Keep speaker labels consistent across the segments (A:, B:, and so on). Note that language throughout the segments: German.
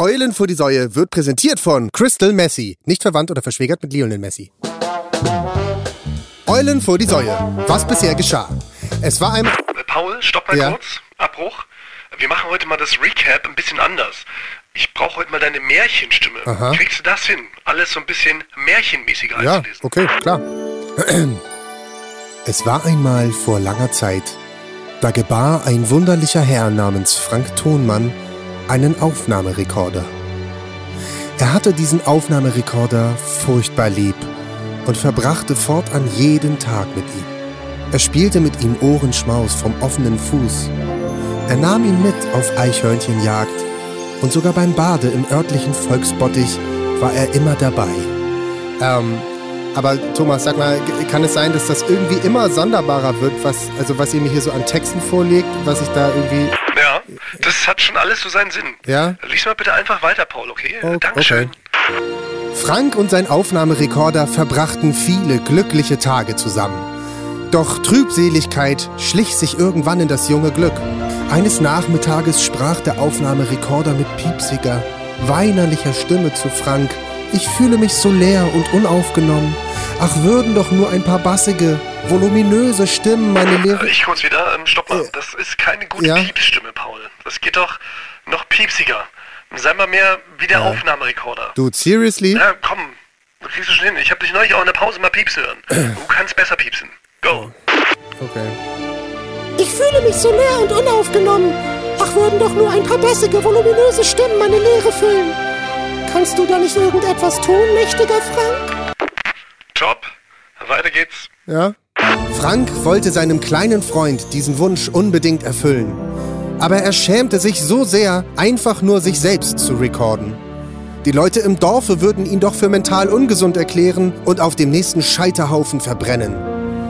A: Eulen vor die Säue wird präsentiert von Crystal Messi. Nicht verwandt oder verschwägert mit Lionel Messi. Eulen vor die Säue. Was bisher geschah. Es war ein...
B: Äh, Paul, stopp mal
A: Ja.
B: kurz. Abbruch. Wir machen heute mal das Recap ein bisschen anders. Ich brauche heute mal deine Märchenstimme.
A: Aha.
B: Kriegst du das hin? Alles so ein bisschen märchenmäßiger
A: Ja,
B: einzulesen.
A: okay, klar. Es war einmal vor langer Zeit. Da gebar ein wunderlicher Herr namens Frank Thonmann einen Aufnahmerekorder. Er hatte diesen Aufnahmerekorder furchtbar lieb und verbrachte fortan jeden Tag mit ihm. Er spielte mit ihm Ohrenschmaus vom offenen Fuß. Er nahm ihn mit auf Eichhörnchenjagd und sogar beim Bade im örtlichen Volksbottich war er immer dabei. Ähm, aber Thomas, sag mal, kann es sein, dass das irgendwie immer sonderbarer wird, was, also was ihr mir hier so an Texten vorlegt, was ich da irgendwie,
B: das hat schon alles so seinen Sinn.
A: ja?
B: Lies mal bitte einfach weiter, Paul, okay?
A: Oh,
B: Dankeschön.
A: Frank und sein Aufnahmerekorder verbrachten viele glückliche Tage zusammen. Doch Trübseligkeit schlich sich irgendwann in das junge Glück. Eines Nachmittages sprach der Aufnahmerekorder mit piepsiger, weinerlicher Stimme zu Frank. Ich fühle mich so leer und unaufgenommen. Ach, würden doch nur ein paar bassige, voluminöse Stimmen meine Lehre...
B: Ich kurz wieder, ähm, stopp mal.
A: Äh,
B: Das ist keine gute
A: ja?
B: Piepsstimme, Paul. Das geht doch noch piepsiger. Sei mal mehr wie der Aufnahmerekorder.
A: Dude, seriously?
B: Ja, komm. Du kriegst es schon hin. Ich habe dich neulich auch in der Pause mal piepsen hören. Du kannst besser piepsen. Go.
A: Okay.
C: Ich fühle mich so leer und unaufgenommen. Ach, würden doch nur ein paar bassige, voluminöse Stimmen meine Leere füllen. Kannst du da nicht irgendetwas tun, mächtiger Frank?
B: Top. Weiter geht's.
A: Ja? Frank wollte seinem kleinen Freund diesen Wunsch unbedingt erfüllen. Aber er schämte sich so sehr, einfach nur sich selbst zu recorden. Die Leute im Dorfe würden ihn doch für mental ungesund erklären und auf dem nächsten Scheiterhaufen verbrennen.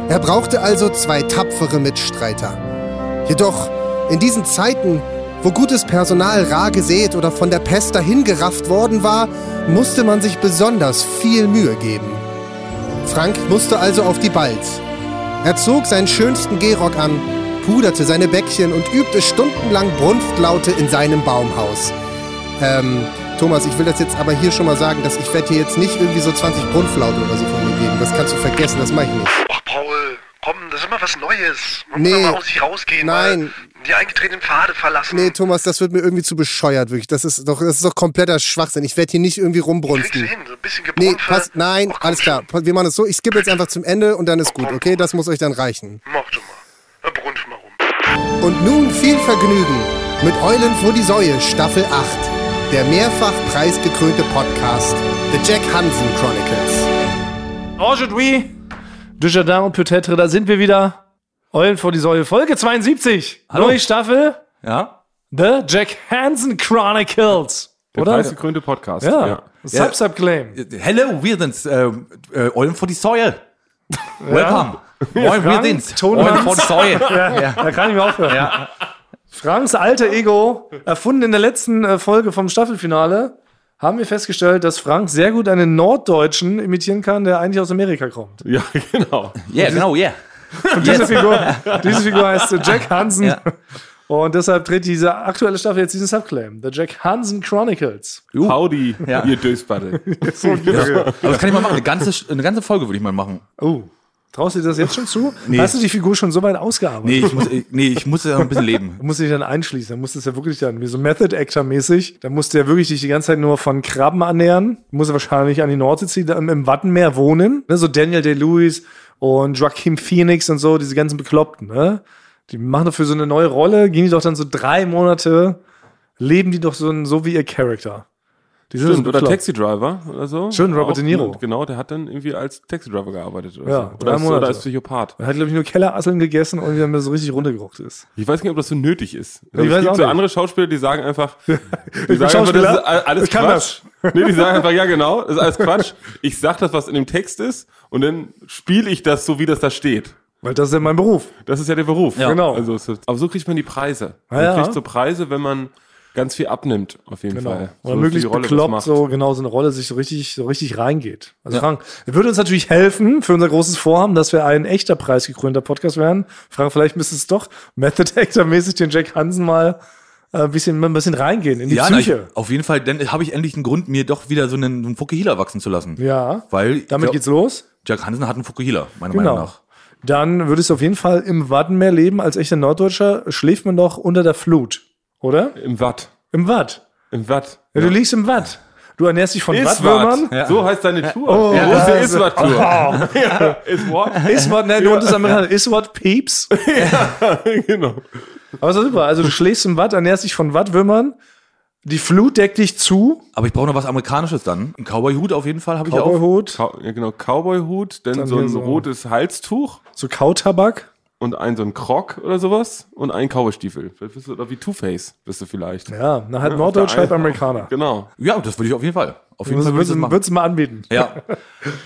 A: Er brauchte also zwei tapfere Mitstreiter. Jedoch, in diesen Zeiten, wo gutes Personal rar gesät oder von der Pest dahingerafft worden war, musste man sich besonders viel Mühe geben. Frank musste also auf die Balz. Er zog seinen schönsten Gehrock an, puderte seine Bäckchen und übte stundenlang Brunftlaute in seinem Baumhaus. Ähm, Thomas, ich will das jetzt aber hier schon mal sagen, dass ich werde dir jetzt nicht irgendwie so 20 Brunftlaute oder so von mir geben. Das kannst du vergessen, das mache ich nicht.
B: Ach, Paul, komm, das ist immer was Neues. Man
A: Nee.
B: muss mal aus sich rausgehen.
A: Nein.
B: Mal die eingetretenen Pfade verlassen.
A: Nee, Thomas, das wird mir irgendwie zu bescheuert, wirklich. Das ist doch, das ist doch kompletter Schwachsinn. Ich werde hier nicht irgendwie rumbrunsten.
B: hin, so ein bisschen
A: Nee,
B: Gebrumpfe.
A: pass, nein,
B: Ach, komm
A: alles klar.
B: schon.
A: Wir machen es so, ich skippe jetzt einfach zum Ende und dann ist gut, okay? Das muss euch dann reichen.
B: Mach doch mal. Brunf mal rum.
A: Und nun viel Vergnügen mit Eulen vor die Säue Staffel 8. Der mehrfach preisgekrönte Podcast The Jack Hansen Chronicles.
D: Aujourd'hui, de Jardin und peut-être, da sind wir wieder. Eulen vor die Säule, Folge 72. Neue Staffel,
E: Ja?
D: The Jack Hansen Chronicles.
F: Der
D: Oder?
F: preisgekrönte Podcast.
D: Ja. Sub-Sub-Claim.
E: Hello, wir sind's. Äh, äh, Eulen vor die Säue. Welcome. Moin, wir
D: Frank,
E: sind's. Eulen vor die Säue.
D: Da kann ich mir aufhören.
E: Ja.
D: Franks alter Ego, erfunden in der letzten äh, Folge vom Staffelfinale, haben wir festgestellt, dass Frank sehr gut einen Norddeutschen imitieren kann, der eigentlich aus Amerika kommt.
F: Ja, genau.
E: Ja, genau, ja.
D: Und diese, Figur, diese Figur heißt Jack Hansen.
E: Ja.
D: Und deshalb dreht diese aktuelle Staffel jetzt diesen Subclaim. The Jack Hansen Chronicles.
F: Howdy,
E: Ja.
F: ihr Dösbatte.
E: Aber das kann ich mal machen. Eine ganze, eine ganze Folge würde ich mal machen.
D: Oh. Traust du dir das jetzt schon zu?
E: Nee.
D: Hast du die Figur schon so weit ausgearbeitet?
E: Nee, ich muss, äh, nee, ich muss ja noch ein bisschen leben.
D: Du musst dich dann einschließen. Dann musst du es ja wirklich dann, wie so Method Actor mäßig, dann musst du ja wirklich dich die ganze Zeit nur von Krabben ernähren. Du musst ja wahrscheinlich an die Nordsee ziehen, dann im Wattenmeer wohnen. Ne, so Daniel Day-Lewis und Joaquin Phoenix und so, diese ganzen Bekloppten, ne? Die machen dafür so eine neue Rolle, gehen die doch dann so drei Monate, leben die doch so, so wie ihr Charakter. Die sind
F: Stimmt, oder. Taxi Driver oder so.
D: Schön, Robert De Niro.
F: Genau, der hat dann irgendwie als Taxi Driver gearbeitet. Oder
D: Ja,
F: so.
D: drei
F: oder, als,
D: Monate.
F: oder als Psychopath.
D: Er hat, glaube ich, nur Kellerasseln gegessen und wieder so richtig runtergerocht ist.
F: Ich weiß nicht, ob das so nötig ist.
D: Ich weiß
F: es
D: auch
F: gibt so
D: nicht.
F: andere Schauspieler, die sagen einfach, die
D: bin
F: sagen einfach,
D: Schauspieler,
F: das ist alles
D: ich
F: Quatsch. Nee, die sagen einfach, ja genau, das ist alles Quatsch. Ich sag das, was in dem Text ist und dann spiele ich das so, wie das da steht.
D: Weil das ist ja mein Beruf.
F: Das ist ja der Beruf.
D: Ja. Genau.
F: Also, aber so kriegt man die Preise. Man
D: ja.
F: kriegt so Preise, wenn man ganz viel abnimmt, auf jeden
D: Genau.
F: Fall.
D: Oder
F: So
D: möglichst bekloppt so genau so eine Rolle sich so richtig so richtig reingeht. Also Frank, er würde uns natürlich helfen für unser großes Vorhaben, dass wir ein echter preisgekrönter Podcast werden. Frank, vielleicht müsstest du es doch Method Actor mäßig den Jack Hansen mal äh, ein bisschen, ein bisschen reingehen in die
E: Ja, na, ich,
D: Psyche.
E: auf jeden Fall, dann habe ich endlich einen Grund, mir doch wieder so einen, einen Fukuhila wachsen zu lassen.
D: ja.
E: Weil
D: Damit
E: glaub,
D: geht's los.
E: Jack Hansen hat einen Fukuhila, meiner Meinung
D: Genau.
E: nach.
D: Dann würdest du auf jeden Fall im Wattenmeer leben. Als echter Norddeutscher schläft man doch unter der Flut, oder?
F: Im Watt.
D: Im Watt.
F: Im Watt.
D: Ja, du liegst im Watt. Du ernährst dich von
F: Iswat.
D: Wattwürmern.
F: So heißt deine Tour.
D: Oh,
F: Wo ist der
D: das-
F: Iswat-Tour? ja, Iswat?
D: Ist what, ne, du das Amerikaner. Ist what peeps.
F: genau.
D: Aber ist doch super. Also du schläfst im Watt, ernährst dich von Wattwürmern. Die Flut deckt dich zu.
E: Aber ich brauche noch was Amerikanisches dann. Ein Cowboy-Hut auf jeden Fall habe ich auch.
D: Cowboyhut,
F: Cow ja, genau, Cowboy-Hut, dann,
D: Dann
F: so ein
D: so-
F: rotes Halstuch
D: so Kautabak.
F: Und ein so ein Krog oder sowas und ein Cowboystiefel. Vielleicht bist du, oder wie Two-Face bist du vielleicht.
D: Ja, na halt
F: Ja,
D: Norddeutsch, halb
F: einen-
D: Amerikaner.
F: Genau.
E: Ja, das würde ich auf jeden Fall. Auf jeden Fall würde ich
D: Würdest du mal anbieten.
E: Ja.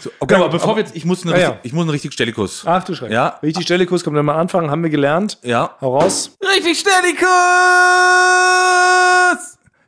E: So, okay, aber bevor wir jetzt, ich muss, eine
D: Ja,
E: richtig, ich muss einen richtig Stellikus.
D: Ach du Schreck.
E: Ja.
D: Richtig Stellikus, kommt dann mal anfangen, haben wir gelernt.
E: Ja.
D: Hau raus.
E: Richtig Stellikus!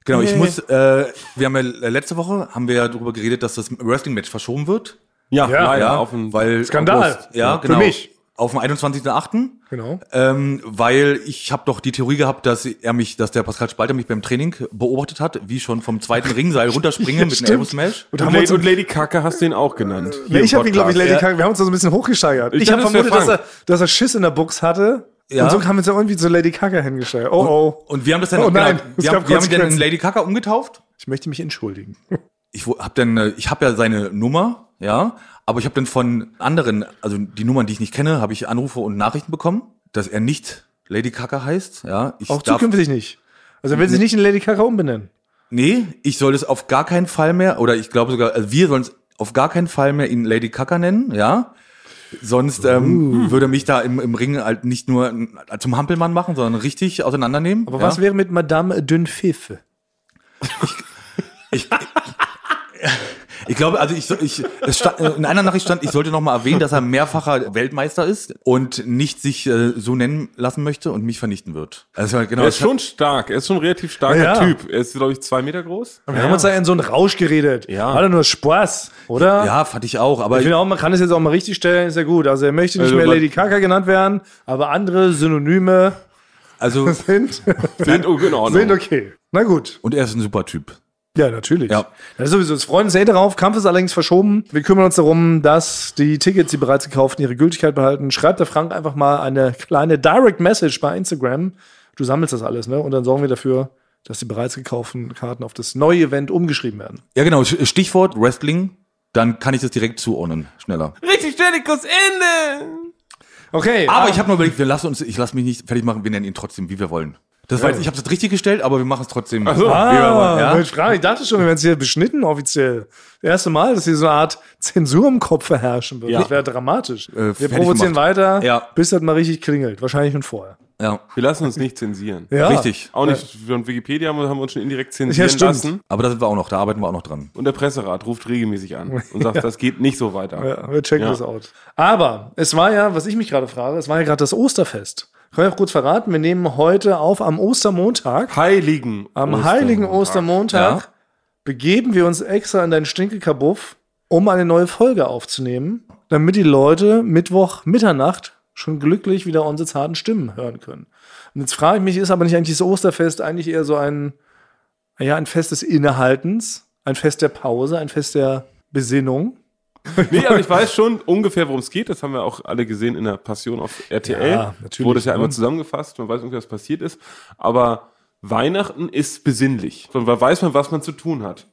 E: Genau, ich muss, äh, wir haben ja äh, letzte Woche haben wir ja darüber geredet, dass das Wrestling-Match verschoben wird.
F: Ja,
D: Ja,
F: leider.
E: Ja, weil
D: Skandal.
E: August, ja,
D: Für
E: genau.
D: mich.
E: Auf dem 21.8.
D: Genau.
E: Ähm, weil ich habe doch die Theorie gehabt, dass er mich, dass der Pascal Spalter mich beim Training beobachtet hat, wie ich schon vom zweiten Ringseil runterspringe mit einem
D: stimmt.
E: Elbow Smash.
D: Und
F: Und, Lady, und Lady Kacke hast du ihn auch genannt.
D: Ja, ich habe ihn, glaube ich, Lady
E: Ja.
D: Gaga, wir haben uns da so ein bisschen hochgesteigert. Ich,
F: Ich
D: habe vermutet, dass er, dass er Schiss in der Box hatte.
E: Ja.
D: Und so haben wir uns ja irgendwie zu Lady Gaga hingesteigert. Oh, oh.
E: Und wir haben das dann,
D: Oh nein,
E: genau, wir, haben, wir haben ihn dann in
D: Konsequenzen.
E: Lady Kaka umgetauft.
D: Ich möchte mich entschuldigen.
E: Ich wo- hab dann, äh, ich habe ja seine Nummer, ja, aber ich habe dann von anderen, also die Nummern, die ich nicht kenne, habe ich Anrufe und Nachrichten bekommen, dass er nicht Lady Kaka heißt, ja. Ich
D: Auch zukünftig nicht. Also er will sich nicht in Lady Gaga umbenennen.
E: Nee, ich soll es auf gar keinen Fall mehr, oder ich glaube sogar, also wir sollen es auf gar keinen Fall mehr ihn Lady Kaka nennen, ja. Sonst
D: Uh.
E: ähm, würde mich da im, im Ring halt nicht nur äh, zum Hampelmann machen, sondern richtig auseinandernehmen.
D: Aber
E: ja?
D: was wäre mit Madame Dünpfiff?
E: Ich glaube, also ich, ich es stand, in einer Nachricht stand, ich sollte noch mal erwähnen, dass er mehrfacher Weltmeister ist und nicht sich äh, so nennen lassen möchte und mich vernichten wird. Also genau.
F: Er ist schon stark. Er ist schon ein relativ starker
D: Ja.
F: Typ. Er ist, glaube ich, zwei Meter groß.
D: Wir haben uns da in so einen Rausch geredet.
F: Ja.
D: War doch nur Spaß, oder?
E: ja, fand ich auch, aber
D: Ich finde auch, man kann es jetzt auch mal richtig stellen, ist ja gut. Also er möchte nicht
F: Also,
D: mehr Lady Gaga genannt werden, aber andere Synonyme
E: also
D: sind,
F: Sind oh, in Ordnung.
D: sind okay. Na gut.
E: und er ist ein super Typ.
D: Ja, natürlich.
E: Ja.
D: Das ist sowieso. Es freuen uns sehr darauf. Kampf ist allerdings verschoben. Wir kümmern uns darum, dass die Tickets, die bereits gekauften, ihre Gültigkeit behalten. Schreibt der Frank einfach mal eine kleine Direct Message bei Instagram. Du sammelst das alles, ne? Und dann sorgen wir dafür, dass die bereits gekauften Karten auf das neue Event umgeschrieben werden.
E: Ja, genau. Stichwort Wrestling. Dann kann ich das direkt zuordnen, schneller.
F: Richtig Stellikus Ende.
D: Okay.
E: Aber ich habe nur überlegt, wir lassen uns, ich lasse mich nicht fertig machen, wir nennen ihn trotzdem, wie wir wollen. Das war jetzt, ich habe es richtig gestellt, aber wir machen es trotzdem.
F: Ach so.
D: Ah,
E: Ja.
D: Frank, ich dachte schon, wir werden es hier beschnitten offiziell. Das erste Mal, dass hier so eine Art Zensur im Kopf verherrschen wird.
F: Ja.
D: Das wäre dramatisch.
E: Äh,
D: wir provozieren
E: gemacht.
D: weiter,
E: Ja.
D: bis das mal richtig klingelt. Wahrscheinlich schon vorher.
E: Ja,
F: Wir lassen uns nicht zensieren.
D: Ja.
E: richtig.
F: Auch nicht von Wikipedia haben wir, haben wir uns schon indirekt
D: Ja,
F: zensieren
D: stimmt.
F: lassen.
E: Aber da sind wir auch noch, da arbeiten wir auch noch dran.
F: Und der Presserat ruft regelmäßig an und sagt, das geht nicht so weiter.
D: Ja, wir checken
F: Ja.
D: das out. Aber es war ja, was ich mich gerade frage, es war ja gerade das Osterfest. Können wir auch kurz verraten, wir nehmen heute auf am Ostermontag.
F: Heiligen.
D: Am heiligen Ostermontag
E: Ja.
D: begeben wir uns extra in deinen Stinkekabuff, um eine neue Folge aufzunehmen, damit die Leute Mittwoch Mitternacht schon glücklich wieder unsere zarten Stimmen hören können. Und jetzt frage ich mich, ist aber nicht eigentlich das Osterfest eigentlich eher so ein, ja, ein Fest des Innehaltens, ein Fest der Pause, ein Fest der Besinnung?
F: Nee, aber ich weiß schon ungefähr, worum es geht. Das haben wir auch alle gesehen in der Passion auf RTL.
D: Ja, natürlich,
F: Wurde es ja einmal
D: ne?
F: zusammengefasst. Man weiß ungefähr, was passiert ist. Aber Weihnachten ist besinnlich. Da weiß man, was man zu tun hat.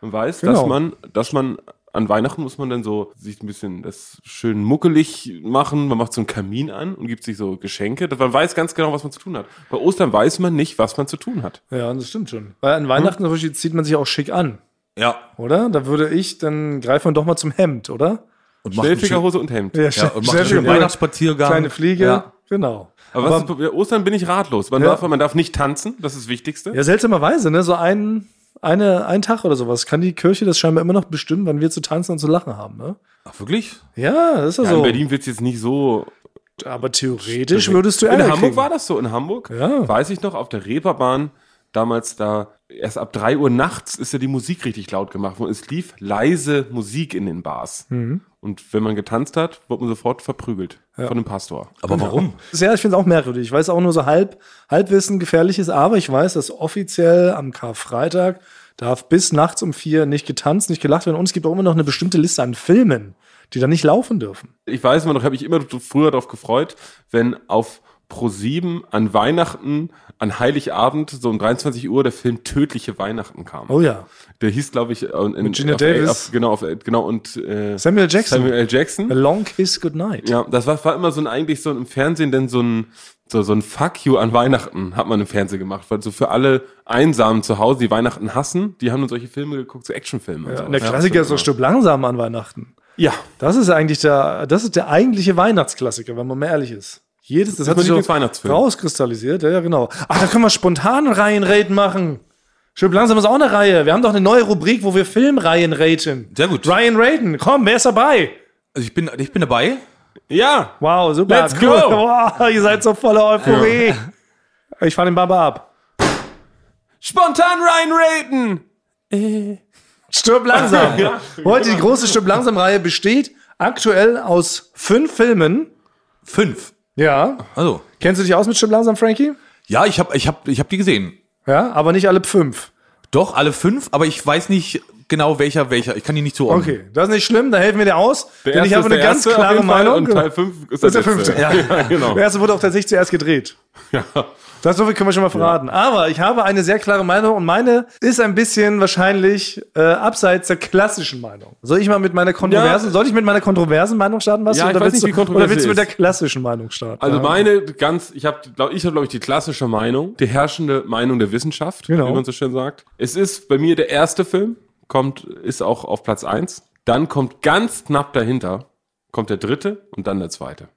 F: Man weiß,
D: Genau.
F: dass man, dass man an Weihnachten muss man dann so sich ein bisschen das schön muckelig machen. Man macht so einen Kamin an und gibt sich so Geschenke. Man weiß ganz genau, was man zu tun hat. Bei Ostern weiß man nicht, was man zu tun hat.
D: Ja, das stimmt schon. Weil an Weihnachten zum Beispiel zieht man sich auch schick an,
E: Ja.
D: oder? Da würde ich, dann greift man doch mal zum Hemd, oder?
E: Und
F: Stellfigerhose und Hemd.
D: Ja,
E: ja, und macht einen schönen Weihnachtsspaziergang.
D: Kleine Fliege,
E: Ja.
D: genau.
F: Aber, was ist, bei Ostern bin ich ratlos. Man,
D: Ja.
F: darf, man darf nicht tanzen, das ist das Wichtigste.
D: Ja, seltsamerweise, ne? So ein, eine, ein Tag oder sowas kann die Kirche das scheinbar immer noch bestimmen, wann wir zu tanzen und zu lachen haben, ne?
E: Ach, wirklich?
D: Ja, das ist ja,
F: Ja,
D: so.
F: In Berlin wird es jetzt nicht so.
D: Aber theoretisch würdest du
F: In
D: Ärger
F: Hamburg
D: kriegen.
F: war das so. In Hamburg
D: Ja.
F: weiß ich noch, auf der Reeperbahn, damals da erst ab drei Uhr nachts ist ja die Musik richtig laut gemacht worden. Es lief leise Musik in den Bars. Und wenn man getanzt hat, wurde man sofort verprügelt von dem Pastor.
E: Aber warum?
D: Ja, ich finde es auch merkwürdig. Ich weiß auch nur so halb, Halbwissen gefährlich ist, aber ich weiß, dass offiziell am Karfreitag darf bis nachts um vier nicht getanzt, nicht gelacht werden und es gibt auch immer noch eine bestimmte Liste an Filmen, die da nicht laufen dürfen.
F: Ich weiß immer noch, habe ich immer früher darauf gefreut, wenn auf Pro7 an Weihnachten, an Heiligabend, so um 23 Uhr, der Film Tödliche Weihnachten kam.
D: Oh ja.
F: Der hieß, glaube ich, äh, in,
D: Mit Gina
F: auf,
D: Davis.
F: Auf, genau, auf, genau, und äh,
D: Samuel Jackson.
F: Samuel L. Jackson.
D: A Long Kiss Goodnight.
F: Ja, das war, war immer so ein, eigentlich so im Fernsehen, denn so ein, so, so ein Fuck you an Weihnachten hat man im Fernsehen gemacht, weil so für alle Einsamen zu Hause, die Weihnachten hassen, die haben dann solche Filme geguckt, so Actionfilme. und
D: Ja,
F: so.
D: und der Klassiker ist so Stück langsam an Weihnachten.
F: Ja,
D: Das ist eigentlich der, das ist der eigentliche Weihnachtsklassiker, wenn man mal ehrlich ist. Jedes, das
F: ist
D: hat sich auch
F: Lieblingsweihnachtsfilm.
D: rauskristallisiert, ja, ja, genau. Ach, da können wir spontan Reihenraten machen. Stück langsam ist auch eine Reihe. Wir haben doch eine neue Rubrik, wo wir Filmreihen raten.
E: Sehr gut.
D: Ryan raten. Komm, wer ist dabei?
E: Also ich bin, ich bin dabei.
F: ja,
D: Wow, super.
F: Let's go.
D: Cool. Wow, ihr seid so voller Euphorie. Ich fahre den Baba ab.
F: spontan Ryan Raten.
D: Stirb langsam. Heute die große Stirb langsam Reihe besteht aktuell aus fünf Filmen.
E: Fünf.
D: Ja.
E: Also.
D: Kennst du dich aus mit Stirb langsam, Frankie?
E: Ja, ich habe ich hab, ich hab die gesehen.
D: Ja, aber nicht alle fünf.
E: Doch, alle fünf, aber ich weiß nicht genau welcher welcher. Ich kann die nicht zuordnen.
D: Okay, das ist nicht schlimm, da helfen wir dir aus.
F: Der
D: denn ich habe
F: ist
D: eine
F: der
D: ganz klare Meinung.
F: Und Teil 5 ist,
D: Das ist der fünfte.
F: Ja, ja, genau.
D: Der erste wurde auch tatsächlich zuerst gedreht.
F: Ja.
D: Das so viel können wir schon mal verraten. Aber ich habe eine sehr klare Meinung und meine ist ein bisschen wahrscheinlich äh, abseits der klassischen Meinung. Soll ich mal mit meiner kontroversen,
F: Ja.
D: soll ich mit meiner kontroversen Meinung starten, was?
F: Ja, ich
D: oder
F: weiß
D: willst
F: nicht,
D: du,
F: wie kontrovers
D: Oder willst du mit der klassischen Meinung starten?
F: Also
D: Ja.
F: meine ganz, ich habe, glaub, ich habe glaube ich die klassische Meinung, die herrschende Meinung der Wissenschaft,
D: Genau.
F: wie man so schön sagt. Es ist bei mir der erste Film, kommt, ist auch auf Platz eins. Dann kommt ganz knapp dahinter, kommt der dritte und dann der zweite.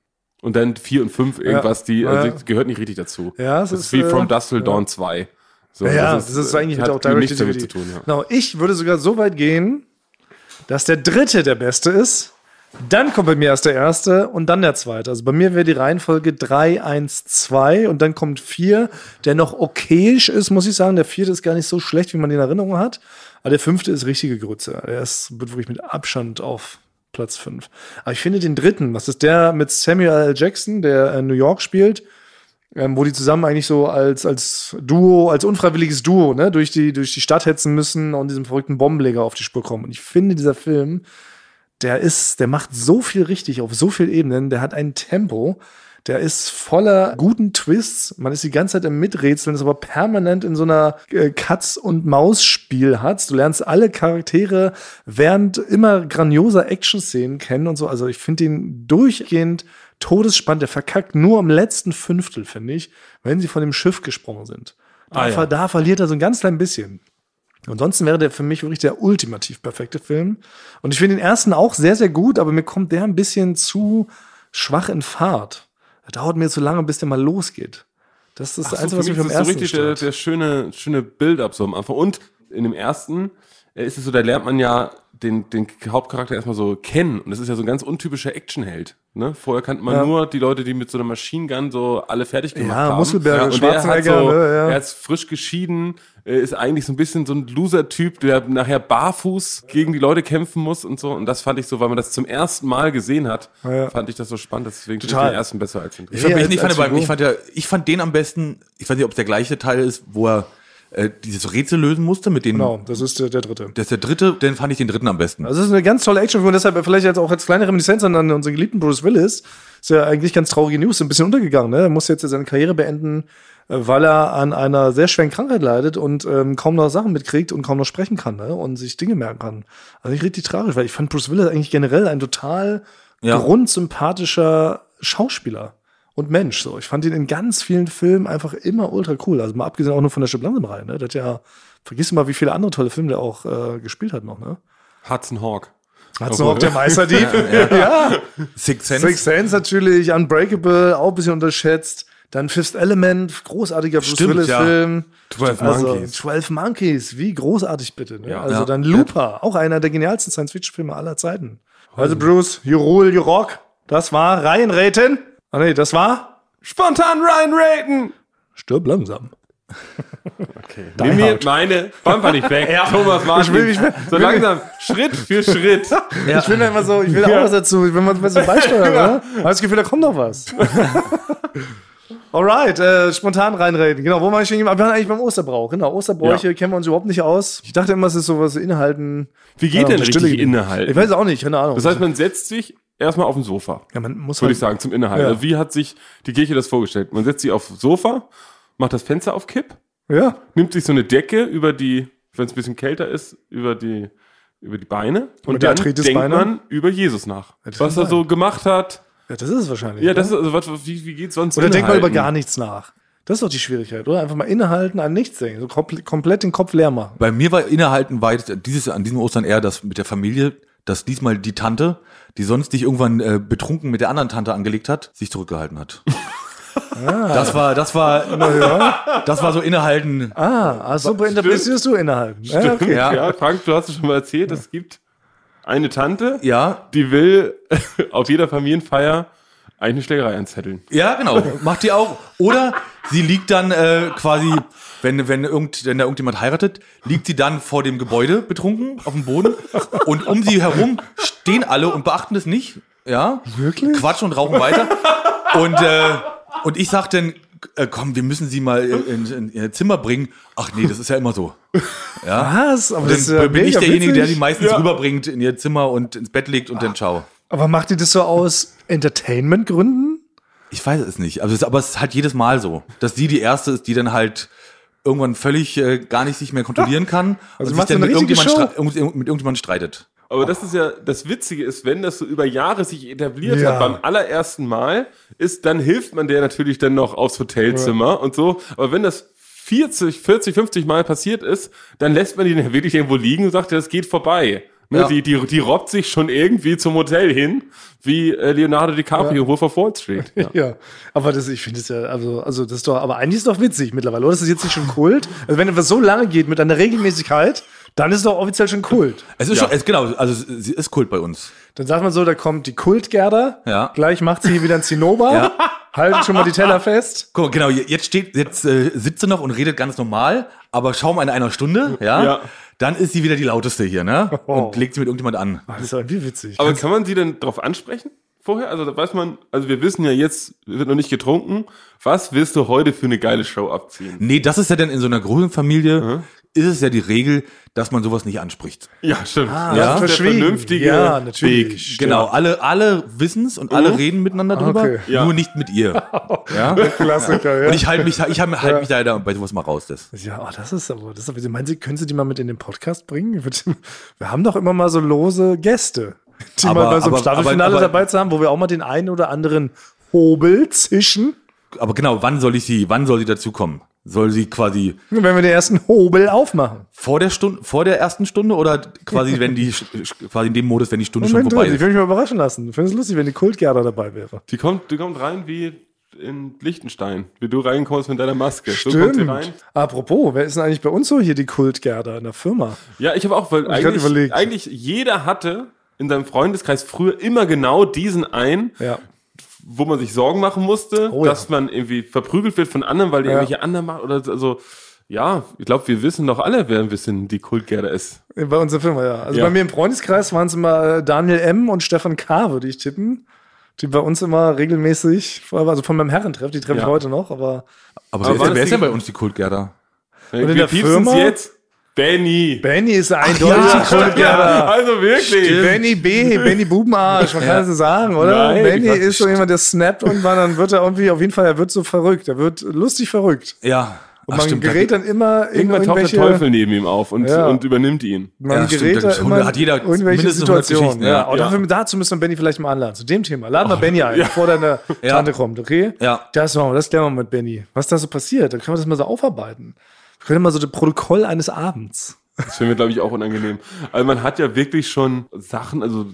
F: Und dann vier und fünf irgendwas, die, also
D: Ja.
F: die gehört nicht richtig dazu.
D: Ja, es
F: das
D: ist,
F: ist wie
D: äh,
F: From Dusk Till Dawn 2. So,
D: Ja, das ist, eigentlich
F: hat
D: auch
F: nichts damit zu tun, ja.
D: Genau, ich würde sogar so weit gehen, dass der dritte der beste ist. Dann kommt bei mir erst der erste und dann der zweite. Also bei mir wäre die Reihenfolge 3, 1, 2 und dann kommt 4, der noch okayisch ist, muss ich sagen. Der vierte ist gar nicht so schlecht, wie man den in Erinnerung hat. Aber der fünfte ist richtige Grütze. Der ist, wirklich mit Abstand auf Platz 5. Aber ich finde den dritten, das ist der mit Samuel L. Jackson, der in New York spielt, ähm, wo die zusammen eigentlich so als, als Duo, als unfreiwilliges Duo, ne, durch die, durch die Stadt hetzen müssen und diesem verrückten Bombenleger auf die Spur kommen. Und ich finde, dieser Film, der ist, der macht so viel richtig auf so vielen Ebenen, der hat ein Tempo, der ist voller guten Twists. Man ist die ganze Zeit im Miträtseln, ist aber permanent in so einer äh, Katz- und Maus-Spiel hat. Du lernst alle Charaktere während immer grandioser Action-Szenen kennen und so. Also ich finde ihn durchgehend todesspannend. Der verkackt nur am letzten Fünftel, finde ich, wenn sie von dem Schiff gesprungen sind. Da,
F: Ah, ja.
D: ver- da verliert er so ein ganz klein bisschen. Ansonsten wäre der für mich wirklich der ultimativ perfekte Film. Und ich finde den ersten auch sehr, sehr gut, aber mir kommt der ein bisschen zu schwach in Fahrt. Der dauert mir zu lange, bis der mal losgeht. Das ist das
F: so,
D: Einzige, was
F: mich
D: am
F: ist das so
D: ersten
F: richtig der, der schöne, schöne Build-up so am Anfang. Und in dem ersten ist es so, da lernt man ja den, den Hauptcharakter erstmal so kennen. Und das ist ja so ein ganz untypischer Actionheld. Ne? Vorher kannte man
D: Ja.
F: nur die Leute, die mit so einer Machine Gun so alle fertig gemacht
D: Ja,
F: haben.
D: Muskelberger,
F: und der hat
D: Schwarzenegger,
F: so,
D: ne, ja.
F: Er ist frisch geschieden, äh, ist eigentlich so ein bisschen so ein Loser-Typ, der nachher barfuß gegen die Leute kämpfen muss und so. Und das fand ich so, weil man das zum ersten Mal gesehen hat,
D: Ja.
F: fand ich das so spannend. Deswegen finde ich den ersten besser als den
E: Ich
F: dritten.
E: fand, ich, fand ich, fand ja, ich fand den am besten, ich weiß nicht, ob es der gleiche Teil ist, wo er äh, dieses Rätsel lösen musste mit den.
D: Genau, das ist der, der dritte.
E: Das ist der dritte, den fand ich den dritten am besten.
D: Also es ist eine ganz tolle Actionfigur und deshalb vielleicht jetzt auch als kleine Reminiszenz an unseren geliebten Bruce Willis. Ist ja eigentlich ganz traurige News, ein bisschen untergegangen. Ne? Er muss jetzt seine Karriere beenden, äh, weil er an einer sehr schweren Krankheit leidet und ähm, kaum noch Sachen mitkriegt und kaum noch sprechen kann ne? und sich Dinge merken kann. Also ich richtig tragisch, weil ich fand Bruce Willis eigentlich generell ein total
E: Ja.
D: grundsympathischer Schauspieler und Mensch. So, ich fand ihn in ganz vielen Filmen einfach immer ultra cool. Also mal abgesehen auch nur von der Stück langsam rein. Ne? Das hat ja, vergiss mal, wie viele andere tolle Filme der auch äh, gespielt hat noch. Ne?
F: Hudson Hawk.
D: Hat's noch der Meisterdieb? ja.
E: Six Sense.
D: Six Sense natürlich, Unbreakable, auch ein bisschen unterschätzt. Dann Fifth Element, großartiger Bruce
E: Stimmt,
D: Willis-Film.
F: 12
D: Also,
F: Monkeys.
D: 12 Monkeys, wie großartig bitte. Ne?
F: Ja.
D: also
E: Ja.
D: dann Looper, auch einer der genialsten Science-Fiction-Filme aller Zeiten. Also Bruce, you rule, you rock. Das war Ryan Raten. Ah nee, das war
F: Spontan Ryan Raten!
D: Stirb langsam.
F: Nimm mir meine Bumper nicht weg. Thomas Martin.
D: Ich will- ich will-
F: so langsam, Schritt für Schritt.
D: Ich will da immer so, ich will da auch was dazu. Ich will mal mal so beisteuern, oder? Hab das Gefühl, da kommt noch was. Alright, äh, spontan reinreden. Genau, wo war ich denn? Wir waren eigentlich beim Osterbrauch. Genau, Osterbräuche
F: Ja.
D: kennen wir uns überhaupt nicht aus. Ich dachte immer, es ist sowas Inhalten.
F: Wie geht
D: Ja,
F: denn richtig. Inhalt?
D: Ich weiß auch nicht, keine Ahnung.
F: Das heißt, man setzt sich erstmal auf ein Sofa,
D: ja, man muss
F: würde
D: halt,
F: ich sagen, zum Inhalt.
D: Ja.
F: Also wie hat sich die Kirche das vorgestellt? Man setzt sich aufs Sofa, macht das Fenster auf Kipp,
D: Ja,
F: nimmt sich so eine Decke über die, wenn es ein bisschen kälter ist, über die, über die Beine und
D: Über die
F: dann denkt
D: Beine?
F: man über Jesus nach.
D: das
F: was er so gemacht hat.
D: ja, das ist es wahrscheinlich.
F: Ja,
D: oder?
F: das ist, also was, wie, wie geht's sonst
D: Oder denkt man über gar nichts nach. Das ist doch die Schwierigkeit, oder? Einfach mal innehalten, an nichts denken. So komple komplett den Kopf leer machen.
E: Bei mir war innehalten weit dieses an diesem Ostern eher das mit der Familie, dass diesmal die Tante, die sonst dich irgendwann äh, betrunken mit der anderen Tante angelegt hat, sich zurückgehalten hat. Das war, das war, das war so innehalten.
D: Ah, also so interpretierst du innehalten. Ja, okay.
F: Ja.
E: Ja.
F: Frank, du hast es schon mal erzählt, es gibt eine Tante,
E: Ja,
F: die will auf jeder Familienfeier eine Schlägerei anzetteln.
E: ja, genau. Macht die auch. Oder sie liegt dann äh, quasi, wenn, wenn, irgend, wenn da irgendjemand heiratet, liegt sie dann vor dem Gebäude betrunken auf dem Boden und um sie herum stehen alle und beachten das nicht. Ja.
D: Wirklich?
E: Quatschen und rauchen weiter. Und, äh, und ich sag dann, äh, komm, wir müssen sie mal in, in, in ihr Zimmer bringen. Ach nee, das ist ja immer so. Ja.
D: Was? Aber
E: Und
D: das ist
E: dann
D: ja
E: bin ich derjenige, der
D: witzig.
E: die meistens rüberbringt in ihr Zimmer und ins Bett legt und dann ciao.
D: Aber macht ihr das so aus Entertainment-Gründen?
E: Ich weiß es nicht. Also es, aber es ist halt jedes Mal so, dass sie die erste ist, die dann halt irgendwann völlig äh, gar nicht sich mehr kontrollieren kann
D: Also
E: und sich dann mit irgendjemand, mit irgendjemand streitet.
F: Aber das ist ja, das Witzige ist, wenn das so über Jahre sich etabliert
D: Ja.
F: hat, beim allerersten Mal, ist, dann hilft man der natürlich dann noch aufs Hotelzimmer und so. Aber wenn das 40, 40, 50 Mal passiert ist, dann lässt man die dann wirklich irgendwo liegen und sagt, das geht vorbei. Ne,
E: Ja.
F: die, die, die robbt sich schon irgendwie zum Hotel hin, wie äh, Leonardo DiCaprio, wo er vor Wall Street. Ja.
D: Ja, aber das, ich finde es ja, also, also das ist doch, aber eigentlich ist es doch witzig mittlerweile, oder? Das ist jetzt nicht schon Kult. Also wenn etwas so lange geht mit einer Regelmäßigkeit, dann ist es doch offiziell schon Kult.
E: Es ist
F: Ja.
E: schon, es, genau, also sie ist Kult bei uns.
D: Dann sagt man so, da kommt die Kultgerda,
E: Ja.
D: gleich macht sie hier wieder ein Zinnober,
E: Ja.
D: halten schon mal die Teller fest.
E: Guck mal, genau, jetzt steht, jetzt äh, sitzt sie noch und redet ganz normal, aber schau mal in einer Stunde, ja,
F: Ja.
E: Dann ist sie wieder die lauteste hier, ne? Und legt sie mit irgendjemand an.
D: Das ist aber wie witzig.
F: Aber kann man sie denn darauf ansprechen? Vorher? Also da weiß man, also wir wissen ja jetzt, wird noch nicht getrunken. Was willst du heute für eine geile Show abziehen?
E: Nee, das ist ja dann in so einer großen Familie, ist es ja die Regel, dass man sowas nicht anspricht.
F: Ja, stimmt.
D: Ah,
F: das ist der vernünftige
D: Ja, natürlich.
F: Weg.
D: Stimmt.
E: Genau, alle, alle wissen's und alle reden miteinander drüber,
D: Okay.
F: Ja.
E: nur nicht mit ihr. ja?
D: Klassiker, ja.
E: Und ich halte mich, ich halt halt mich da da bei sowas mal raus. Das.
D: Ja, oh, das ist aber, das ist aber, meinen Sie, können Sie die mal mit in den Podcast bringen? Wir haben doch immer mal so lose Gäste, die
E: Aber-
D: mal bei so einem Staffelfinale
E: aber- aber-
D: dabei zu haben, wo wir auch mal den einen oder anderen Hobel zischen.
E: Aber genau, wann soll ich sie, wann soll sie dazukommen? Soll sie quasi
D: Wenn wir den ersten Hobel aufmachen.
E: vor der Stunde, vor der ersten Stunde oder quasi wenn die quasi in dem Modus, wenn die Stunde
D: Moment,
E: schon
D: du,
E: vorbei
D: ich
E: ist?
D: will mich mal überraschen lassen. Ich finde es lustig, wenn die Kultgerda dabei wäre.
F: Die kommt, die kommt rein wie in Liechtenstein, wie du reinkommst mit deiner Maske. So kommt sie
D: Stimmt.
F: rein.
D: Apropos, wer ist denn eigentlich bei uns so hier die Kultgerda in der Firma?
F: Ja, ich habe auch, weil
D: grad
F: eigentlich,
D: überlegt.
F: eigentlich jeder hatte in seinem Freundeskreis früher immer genau diesen einen,
D: Ja.
F: Wo man sich Sorgen machen musste,
D: Oh ja.
F: dass man irgendwie verprügelt wird von anderen, weil die
D: Ja.
F: irgendwelche anderen machen oder so. Also, ja, ich glaube, wir wissen doch alle, wer ein bisschen die Kultgerda ist.
D: Bei unserer Firma, ja. Also
F: Ja.
D: bei mir im Freundeskreis waren es immer äh, Daniel M. und Stefan K., würde ich tippen. Die bei uns immer regelmäßig, also von meinem Herrentreff, die treffe ich
F: Ja.
D: heute noch, aber
E: Aber,
F: Aber
E: wer, ist, denn- bei uns die Kultgerda?
F: Und
D: in der Firma?
F: jetzt? Benny.
D: Benny ist eindeutig
E: ja.
F: Ja, also wirklich.
D: Benny B, Benny Bubenarsch, man kann das so sagen, oder?
F: Nein,
D: Benny ist so jemand, der snappt und dann wird er irgendwie, auf jeden Fall, er wird so verrückt, er wird lustig verrückt.
E: Ja.
D: Und
E: Ach,
D: man
E: stimmt,
D: gerät
E: da-
D: dann immer
F: Irgendwann taucht der
D: irgendwelche,
F: Teufel neben ihm auf und,
D: Ja.
F: und übernimmt ihn.
D: man
E: Ja, stimmt,
D: gerät
E: da
D: da immer
E: hat jeder
D: irgendwelche Situationen. Ja.
E: ja.
D: Und
F: Ja.
D: dafür, dazu müssen wir Benny vielleicht mal anladen, zu dem Thema. Laden wir Benny ein, bevor deine
E: Ja.
D: Tante kommt, okay?
E: Ja.
D: Das machen wir, das klären wir mit Benny. Was da so passiert, dann können wir das mal so aufarbeiten. Wir können mal so das Protokoll eines Abends.
F: Das wäre mir, glaube ich, auch unangenehm. Also man hat ja wirklich schon Sachen, also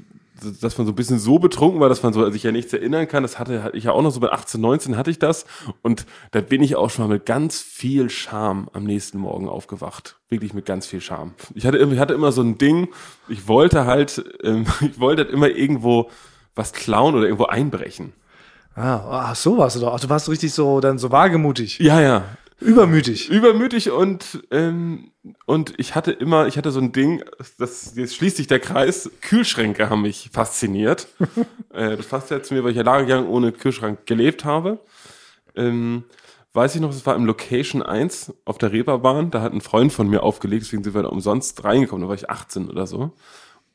F: dass man so ein bisschen so betrunken war, dass man so sich ja nichts erinnern kann. Das hatte hatte ich ja auch noch so bei 18, 19 hatte ich das. Und da bin ich auch schon mal mit ganz viel Scham am nächsten Morgen aufgewacht. Wirklich mit ganz viel Scham. Ich hatte, immer- ich hatte immer so ein Ding, ich wollte halt, ähm, ich wollte halt immer irgendwo was klauen oder irgendwo einbrechen.
D: Ah, ach, so warst du doch. Ach, du warst richtig so, dann so wagemutig.
F: Ja, ja.
D: Übermütig.
F: übermütig und ähm, und ich hatte immer, ich hatte so ein Ding, das jetzt schließt sich der Kreis. Kühlschränke haben mich fasziniert. äh, das passt ja zu mir, weil ich ja jahrelang ohne Kühlschrank gelebt habe. Ähm, weiß ich noch, es war im Location 1 auf der Reeperbahn. Da hat ein Freund von mir aufgelegt, deswegen sind wir da umsonst reingekommen. Da war ich 18 oder so.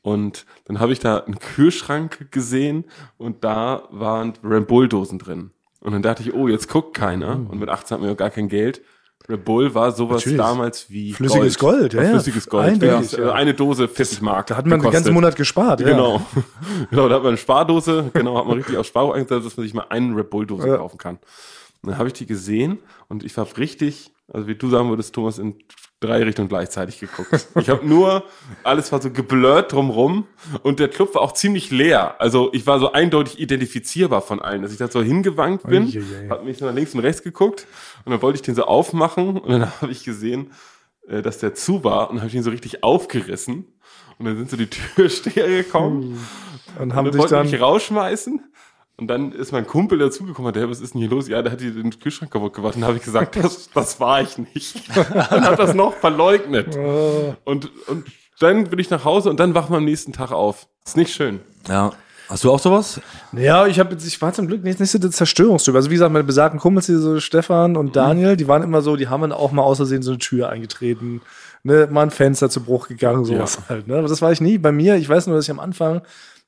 F: Und dann habe ich da einen Kühlschrank gesehen und da waren Red Bull-Dosen drin. Und dann dachte ich, oh, jetzt guckt keiner. Und mit 18 hatten wir ja gar kein Geld. Red Bull war sowas
D: Natürlich.
F: damals wie
D: Flüssiges Gold, ja, ja.
F: Flüssiges Gold.
D: Eindeutig,
F: ja.
D: ja.
F: Eine Dose 40 Mark.
D: Da hat man den
F: gekostet.
D: ganzen Monat gespart. Ja.
F: Genau. genau, da hat man eine Spardose, genau, hat man richtig auf Sparbuch eingesetzt, dass man sich mal einen Red Bull Dose
D: Ja.
F: kaufen kann. Und dann habe ich die gesehen und ich habe richtig, also wie du sagen würdest, Thomas, in drei Richtungen gleichzeitig geguckt. Ich habe nur, alles war so geblurrt drumrum und der Club war auch ziemlich leer. Also ich war so eindeutig identifizierbar von allen, dass ich da so hingewankt bin,
D: Eieiei.
F: habe mich so nach links und rechts geguckt und dann wollte ich den so aufmachen und dann habe ich gesehen, äh, dass der zu war und habe ich ihn so richtig aufgerissen. Und dann sind so die Türsteher gekommen
D: Und
F: und
D: haben
F: dann
D: sich
F: wollten
D: dann.
F: mich rausschmeißen. Und dann ist mein Kumpel dazugekommen, der, was ist denn hier los? Ja, der hat hier den Kühlschrank kaputt gemacht. Und dann habe ich gesagt, das, das war ich nicht. und hat das noch verleugnet. Und, und dann bin ich nach Hause und dann wachen wir am nächsten Tag auf. Ist nicht schön.
E: Ja. Hast du auch sowas?
D: Ja, ich habe ich war zum Glück nicht, nicht so der Zerstörungstyp. Also wie gesagt, meine besagten Kumpels hier so Stefan und Daniel, die waren immer so, die haben dann auch mal außersehen so eine Tür eingetreten, ne, mal ein Fenster zu Bruch gegangen, sowas halt. Ne? Aber das war ich nie. Bei mir, ich weiß nur, dass ich am Anfang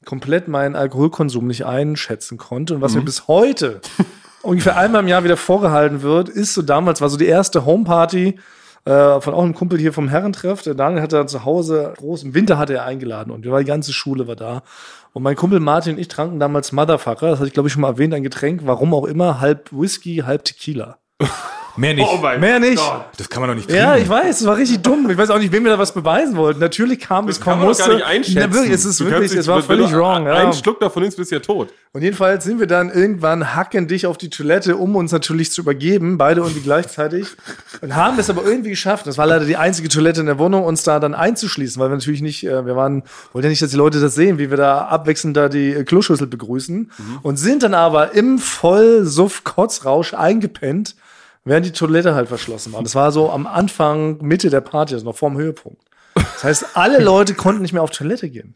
D: komplett meinen Alkoholkonsum nicht einschätzen konnte und was mir bis heute ungefähr einmal im Jahr wieder vorgehalten wird, ist so damals war so die erste Homeparty äh, von auch einem Kumpel hier vom Herrentreff. Der Daniel hatte da zu Hause groß im Winter hatte er eingeladen und die ganze Schule war da. Und mein Kumpel Martin und ich tranken damals Motherfucker, das hatte ich glaube ich schon mal erwähnt, ein Getränk, warum auch immer, halb Whisky, halb Tequila.
E: Mehr nicht.
F: Oh mein
D: Mehr nicht.
E: das kann man doch nicht trinken.
D: Ja, ich weiß, es war richtig dumm. Ich weiß auch nicht, wem wir da was beweisen wollten. Natürlich kam es
F: Kann
D: kaum musste.
F: gar nicht einschätzen.
D: Ja, wirklich, es ist
F: Du
D: wirklich, es war völlig wrong. Ja.
F: Einen Schluck davon nimmst, bist du ja tot.
D: Und jedenfalls sind wir dann irgendwann hackendicht auf die Toilette, um uns natürlich zu übergeben, beide irgendwie gleichzeitig. Und haben es aber irgendwie geschafft. Das war leider die einzige Toilette in der Wohnung, uns da dann einzuschließen, weil wir natürlich nicht, äh, wir waren, wollten ja nicht, dass die Leute das sehen, wie wir da abwechselnd da die äh, Kloschüssel begrüßen. Und sind dann aber im Vollsuff-Kotzrausch eingepennt, während die Toilette halt verschlossen war. Das war so am Anfang, Mitte der Party, also noch vorm Höhepunkt. Das heißt, alle Leute konnten nicht mehr auf Toilette gehen.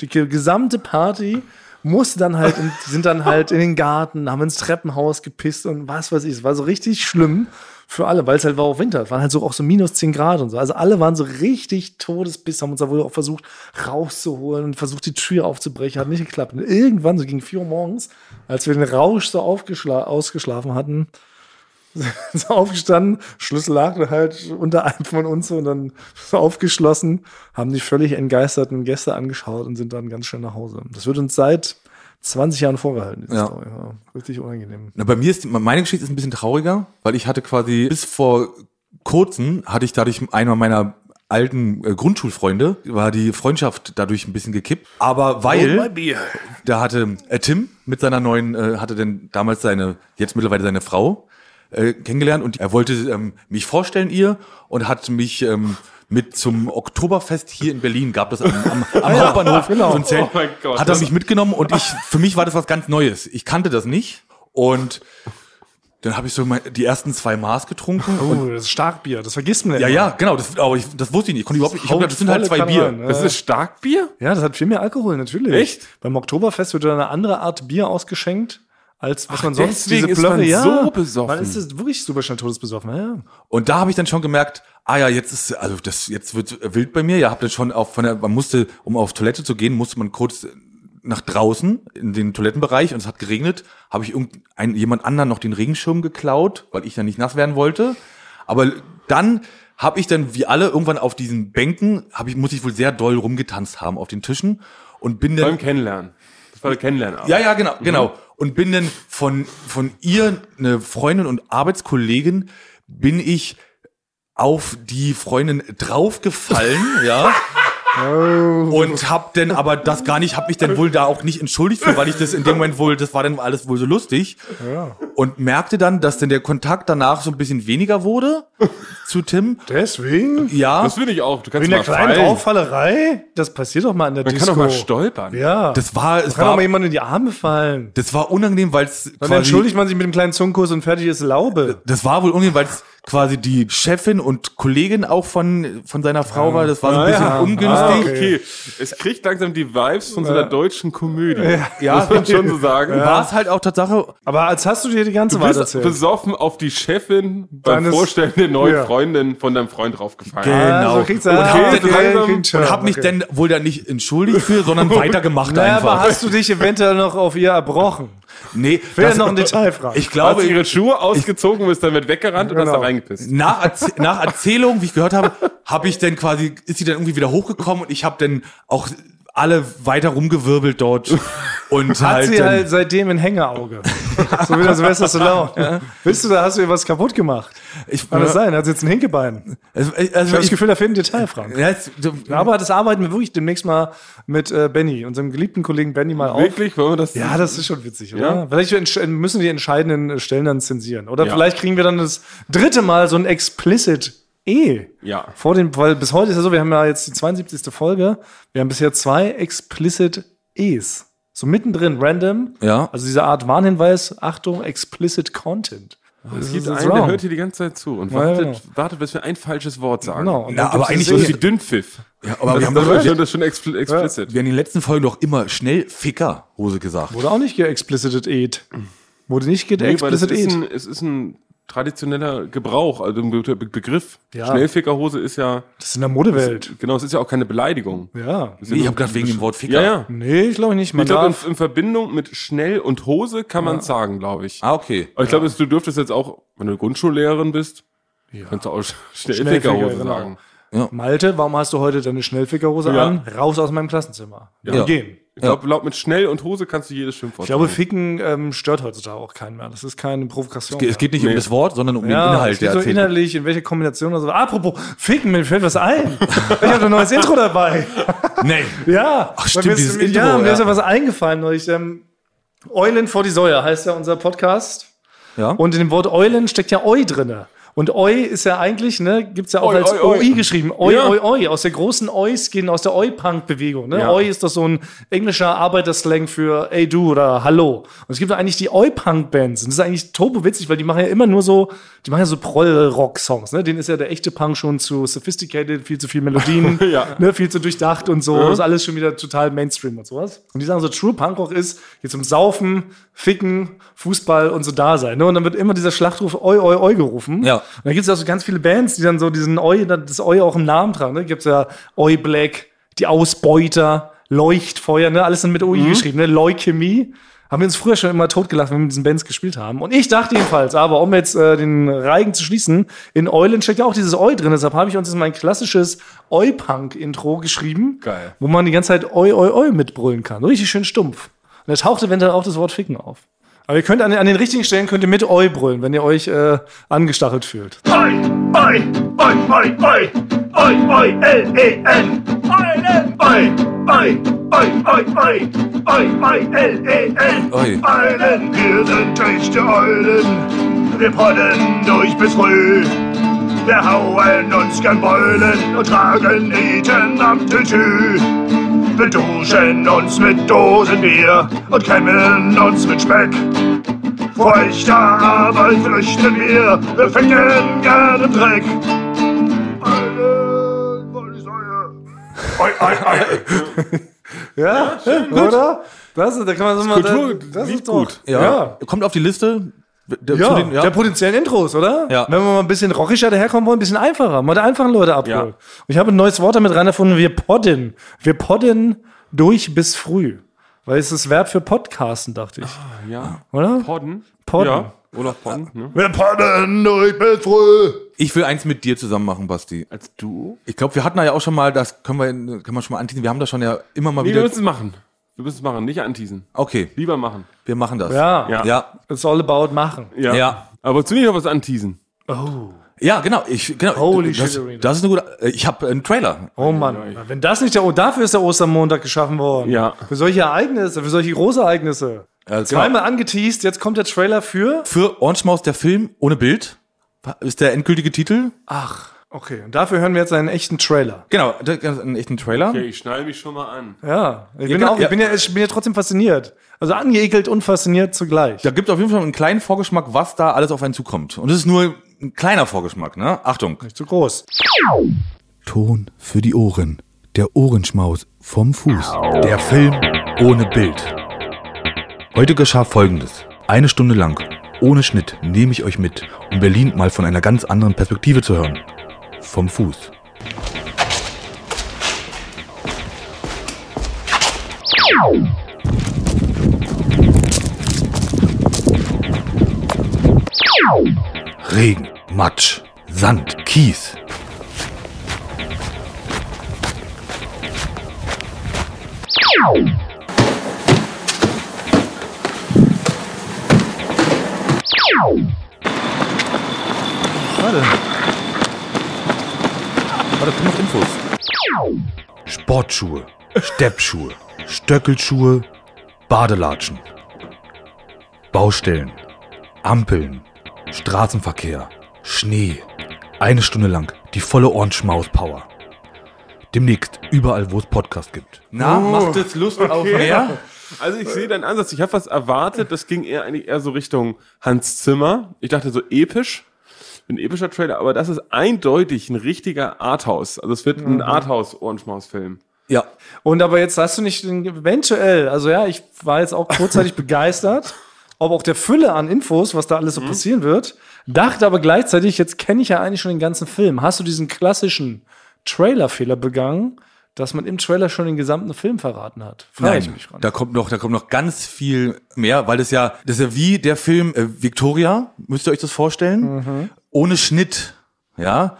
D: Die ge- gesamte Party musste dann halt, in, sind dann halt in den Garten, haben ins Treppenhaus gepisst und was weiß ich. Es war so richtig schlimm für alle, weil es halt war auch Winter. Es waren halt so auch so minus 10 Grad und so. Also alle waren so richtig todesbiss, haben uns da wohl auch versucht rauszuholen und versucht die Tür aufzubrechen. Hat nicht geklappt. Und irgendwann, so gegen 4 Uhr morgens, als wir den Rausch so ausgeschlafen hatten, so aufgestanden, Schlüssel lag halt unter einem von uns und dann aufgeschlossen, haben die völlig entgeisterten Gäste angeschaut und sind dann ganz schnell nach Hause. Das wird uns seit 20 Jahren vorgehalten, diese
E: Ja.
D: Story. Ja, richtig unangenehm.
E: Na, bei mir ist, meine Geschichte ist ein bisschen trauriger, weil ich hatte quasi bis vor kurzem hatte ich dadurch einer meiner alten äh, Grundschulfreunde, war die Freundschaft dadurch ein bisschen gekippt. Aber weil, da hatte äh, Tim mit seiner neuen, äh, hatte denn damals seine, jetzt mittlerweile seine Frau äh, kennengelernt und er wollte ähm, mich vorstellen ihr und hat mich ähm, mit zum Oktoberfest hier in Berlin gab es am, am, am Hauptbahnhof
D: genau.
E: so ein Zelt.
F: Oh mein Gott.
E: hat er mich mitgenommen und ich für mich war das was ganz Neues. Ich kannte das nicht und dann habe ich so mein, die ersten zwei Maß getrunken. und,
D: Oh, das ist Starkbier, das vergisst man
E: ja,
D: immer.
E: ja, genau. Das, aber ich, das wusste ich nicht. Ich konnte überhaupt nicht. Ich habe gedacht, das sind halt zwei
D: Volle
E: Bier.
D: Kanone,
F: Das ist Starkbier?
D: Ja, das hat viel mehr Alkohol, natürlich.
F: Echt?
D: Beim Oktoberfest wird da eine andere Art Bier ausgeschenkt, als was man sonst
F: deswegen ist man so besoffen.
D: Man ist es wirklich super schnell todesbesoffen, ja, ja.
E: Und da habe ich dann schon gemerkt, ah ja, jetzt ist also das jetzt wird wild bei mir. Ja, habe dann schon auch von der man musste um auf Toilette zu gehen, musste man kurz nach draußen in den Toilettenbereich und es hat geregnet, habe ich irgendein jemand anderen noch den Regenschirm geklaut, weil ich dann nicht nass werden wollte. Aber dann habe ich dann wie alle irgendwann auf diesen Bänken, habe ich muss ich wohl sehr doll rumgetanzt haben auf den Tischen und bin dann
F: Beim Kennenlernen. Das war der Kennenlernen.
E: ja, ja, genau, genau. Und bin dann von, von ihr, eine Freundin und Arbeitskollegin, bin ich auf die Freundin draufgefallen, ja. Und hab dann aber das gar nicht, hab mich dann wohl da auch nicht entschuldigt für, weil ich das in dem Moment wohl, das war dann alles wohl so lustig. Und merkte dann, dass dann der Kontakt danach so ein bisschen weniger wurde zu Tim.
D: Deswegen?
E: Ja,
F: Das will ich auch. Du kannst
D: In der kleinen
F: fallen.
D: Auffallerei? Das passiert doch mal in der
F: Man
D: Disco.
F: kann doch mal stolpern.
D: Ja.
E: das war, es
D: kann doch
E: war,
D: mal jemand in die Arme fallen.
E: das war unangenehm, weil es
D: Dann entschuldigt man sich mit dem kleinen Zungenkuss und fertig ist Laube.
E: das war wohl irgendwie, weil es quasi die Chefin und Kollegin auch von, von seiner Frau war. Das war so ein
F: Ah,
E: bisschen
F: ja.
E: ungünstig.
F: Ah, okay. Es kriegt langsam die Vibes von so einer deutschen Komödie.
E: Ja.
F: Muss man schon so sagen.
E: War es halt auch Tatsache,
D: Aber als hast du dir die ganze
F: bist
D: erzählt.
F: besoffen auf die Chefin beim
D: Deines-
F: Vorstellen der neuen
D: Ja.
F: Freundin von deinem Freund draufgefallen.
D: Also
E: Genau.
D: kriegst du
F: Okay,
D: okay,
F: so langsam-
D: du-
E: und hab mich
D: okay.
E: dann wohl dann nicht entschuldigt für, sondern weitergemacht
D: Naja, aber
E: einfach.
D: hast du dich eventuell noch auf ihr erbrochen?
E: Nee, das-
D: noch ein Detail fragen.
E: Ich
F: Hat
E: glaube,
F: sie ihre Schuhe ausgezogen und ist damit weggerannt und hast
D: Genau.
F: da reingepisst.
E: nach, Erz nach Erzählung, wie ich gehört habe, habe ich dann quasi, ist sie dann irgendwie wieder hochgekommen und ich habe dann auch alle weiter rumgewirbelt dort und
D: Hat
E: halt,
D: sie halt seitdem ein Hängeauge. so wie das Sylvester Stallone. Willst du, da hast du ihr was kaputt gemacht?
E: ich,
D: Kann das sein? Hat sie jetzt ein Hinkebein?
E: Also,
D: Ich
E: also
D: habe das
E: ich,
D: Gefühl, da fehlt ein Detail, Frank.
E: ja, jetzt, so-
D: Aber das arbeiten wir wirklich demnächst mal mit äh, Benny, unserem geliebten Kollegen Benny mal auf.
F: Wirklich? Wollen wir das?
D: Ja, das ist schon witzig, oder?
F: Ja.
D: Vielleicht müssen die entscheidenden Stellen dann zensieren. Oder
F: Ja.
D: vielleicht kriegen wir dann das dritte Mal so ein explicit E.
F: Ja.
D: Vor dem, weil bis heute ist ja so, wir haben ja jetzt die 72. Folge. Wir haben bisher zwei explicit E's. So mittendrin, random.
E: Ja.
D: Also diese Art Warnhinweis, Achtung, explicit Content.
F: Es gibt einen, der hört hier die ganze Zeit zu und
D: Ja,
F: wartet,
D: genau.
F: wartet, bis wir ein falsches Wort sagen.
D: Genau.
E: Ja, aber eigentlich
F: Das ist wie Dünnpfiff.
E: ja, aber wir haben,
F: Das schon, das schon expl explicit.
E: wir haben in den letzten Folgen doch immer schnell Ficker-Hose gesagt.
D: Wurde auch nicht geexplicited ed. Wurde nicht
F: Nee, weil das
D: geexplicit
F: ist
D: ed.
F: ein, es ist ein traditioneller Gebrauch, also ein Be Be Begriff.
D: Ja.
F: Schnellfickerhose ist ja,
D: Das ist in der Modewelt.
F: genau, es ist ja auch keine Beleidigung.
D: Ja.
F: Ist
E: Nee, ich habe gedacht, wegen dem Wort Ficker.
F: Ja, ja.
D: Nee, ich glaube nicht. Man
F: Ich glaube, in, in Verbindung mit schnell und Hose kann man sagen, glaube ich.
E: Ah, okay.
F: Aber ich glaube, du dürftest jetzt auch, wenn du Grundschullehrerin bist, kannst du auch Schnellfickerhose
D: Schnellficker, genau.
F: sagen.
D: Malte, warum hast du heute deine Schnellfickerhose
F: Ja.
D: an? Raus aus meinem Klassenzimmer. Ja.
E: Ja.
D: Gehen.
F: Ich glaube, laut mit schnell und Hose kannst du jedes Schimpfwort
D: Ich glaube. Ficken ähm, stört heutzutage auch keinen mehr. Das ist keine Provokation.
E: Es geht nicht
F: Nee.
E: um das Wort, sondern um
D: ja,
E: den Inhalt,
D: es geht
E: der
D: so inhaltlich, in welcher Kombination oder so. Apropos, Ficken, mir fällt was ein. ich habe ein neues Intro dabei.
E: Nee.
D: Ja.
E: Ach, stimmt,
D: mir ist-
E: dieses Intro,
D: Ja, mir
E: ja.
D: ist ja was eingefallen neulich. Ähm, Eulen vor die Säue heißt ja unser Podcast.
E: Ja.
D: Und in dem Wort Eulen steckt ja Eu drinne. Und Eu ist ja eigentlich, ne, gibt's ja auch
F: Oi,
D: als
F: oi, oi.
D: OI geschrieben. Oi,
F: Ja.
D: oi, oi. Aus der großen Oi-Skin, aus der Oi-Punk-Bewegung. Ne?
F: Ja.
D: Oi ist doch so ein englischer Arbeiterslang für Ey du oder Hallo. Und es gibt ja eigentlich die Oi-Punk-Bands. Und das ist eigentlich turbo witzig, weil die machen ja immer nur so, die machen ja so Proll-Rock-Songs. Ne? Denen ist ja der echte Punk schon zu sophisticated, viel zu viel Melodien,
F: Ja.
D: ne? viel zu durchdacht und so. Ist alles schon wieder total Mainstream und sowas. Und die sagen so, True Punkrock ist jetzt um Saufen, Ficken, Fußball und so da sein. Ne? Und dann wird immer dieser Schlachtruf Oi, Oi, Oi gerufen.
E: Ja.
D: Und dann gibt es ja so ganz viele Bands, die dann so diesen Oi, das Oi auch im Namen tragen. Ne? Gibt es ja Oi Black, die Ausbeuter, Leuchtfeuer, ne? alles sind mit OI geschrieben, ne? Leukämie. Haben wir uns früher schon immer totgelacht, wenn wir mit diesen Bands gespielt haben. Und ich dachte jedenfalls, aber um jetzt äh, den Reigen zu schließen, in Eulen steckt ja auch dieses Oi drin. Deshalb habe ich uns jetzt mein klassisches Oi-Punk-Intro geschrieben.
F: Geil.
D: Wo man die ganze Zeit Oi, Oi, Oi mitbrüllen kann. Richtig schön stumpf. Und da taucht eventuell auch das Wort Ficken auf. Aber ihr könnt an, den- an den richtigen Stellen könnt ihr mit Oi brüllen, wenn ihr euch äh, angestachelt fühlt.
G: Oi, oi, oi, oi, oi, oi, oi, L-E-N. Eulen. Oi, oi, oi, oi, oi, oi, oi, L-E-N.
E: Oi.
G: Eulen, wir sind echte Eulen. Wir podden durch bis früh. Wir hauen uns gern Beulen und tragen Nieten am Tütü. Wir duschen uns mit Dosenbier und kämmen uns mit Speck. Feuchter Arbeit flüchten wir, wir ficken gern im Dreck. Wollsäue. Oi, oi, oi.
D: Ja, oder? Das ist, da kann man so mal.
F: Kultur,
D: das
F: lief
D: ist doch,
F: gut.
E: Ja.
D: Ja.
E: Kommt auf die Liste. Der,
D: Ja,
E: zu den, ja.
D: der potenziellen Intros, oder?
E: Ja.
D: Wenn wir mal ein bisschen rockischer daherkommen wollen, ein bisschen einfacher, mal die einfachen Leute abholen.
F: Ja.
D: Und ich habe ein neues Wort damit rein erfunden, wir podden. Wir podden durch bis früh. Weil es ist das Verb für Podcasten, dachte ich.
F: Ja.
D: Oder?
F: Podden?
D: Podden.
F: Ja. Oder Podden, ne?
G: Wir podden durch bis früh.
E: Ich will eins mit dir zusammen machen, Basti.
F: Als Duo?
E: Ich glaube, wir hatten da ja auch schon mal, das können wir, können wir schon mal anteasen. Wir haben da schon ja immer mal
F: Nee, wir
E: wieder.
F: müssen es machen. Wir müssen es machen, nicht anteasen.
E: Okay,
F: Lieber machen.
E: wir machen das.
D: Ja.
F: Ja.
E: Ja.
D: It's all about machen.
F: Ja.
E: Ja.
F: Aber nicht noch was anteasen?
E: Ja, genau. Ich, genau.
D: Holy
E: das,
D: shit,
E: das ist eine gute. äh, Ich habe einen Trailer.
D: Oh Mann. Wenn das nicht der, oh, dafür ist der Ostermontag geschaffen worden.
F: Ja.
D: Für solche Ereignisse, für solche Großereignisse.
E: Äh,
D: Zweimal angeteased, jetzt kommt der Trailer für.
E: Für Orange Maus der Film ohne Bild ist der endgültige Titel.
D: Ach, okay. Und dafür hören wir jetzt einen echten Trailer.
E: Genau, einen echten Trailer.
F: Okay, ich schnall mich schon mal an.
D: Ja, ich, bin,
E: genau,
D: auch, ich,
E: ja.
D: bin ja, ich bin ja trotzdem fasziniert. Also angeekelt und fasziniert zugleich.
E: Da gibt auf jeden Fall einen kleinen Vorgeschmack, was da alles auf einen zukommt. Und es ist nur ein kleiner Vorgeschmack, ne? Achtung.
D: Nicht zu groß.
E: Ton für die Ohren. Der Ohrenschmaus vom Fuß. Der Film ohne Bild. Heute geschah folgendes. Eine Stunde lang, ohne Schnitt, nehme ich euch mit, um Berlin mal von einer ganz anderen Perspektive zu hören. Vom Fuß. Regen, Matsch, Sand, Kies. Warte. Warte, kommen noch Infos. Sportschuhe, Steppschuhe, Stöckelschuhe, Badelatschen. Baustellen, Ampeln, Straßenverkehr, Schnee. Eine Stunde lang die volle Ohrenschmaus-Power. Demnächst überall, wo es Podcast gibt. Na, macht es Lust auf mehr?
F: Also ich sehe deinen Ansatz. Ich habe was erwartet. Das ging eher eigentlich eher so Richtung Hans Zimmer. Ich dachte so episch. Ein epischer Trailer, aber das ist eindeutig ein richtiger Arthouse. Also es wird ein Arthouse-Ohrenschmaus-Film.
E: Ja.
D: Und aber jetzt hast du nicht den- eventuell, also ja, ich war jetzt auch kurzzeitig begeistert, ob auch der Fülle an Infos, was da alles so passieren wird, dachte aber gleichzeitig, jetzt kenne ich ja eigentlich schon den ganzen Film. Hast du diesen klassischen Trailer-Fehler begangen, dass man im Trailer schon den gesamten Film verraten hat? Frage ich
E: Nein,
D: mich dran.
E: da kommt noch, da kommt noch ganz viel mehr, weil das ja, das ist ja wie der Film äh, Victoria, müsst ihr euch das vorstellen, ohne Schnitt, ja.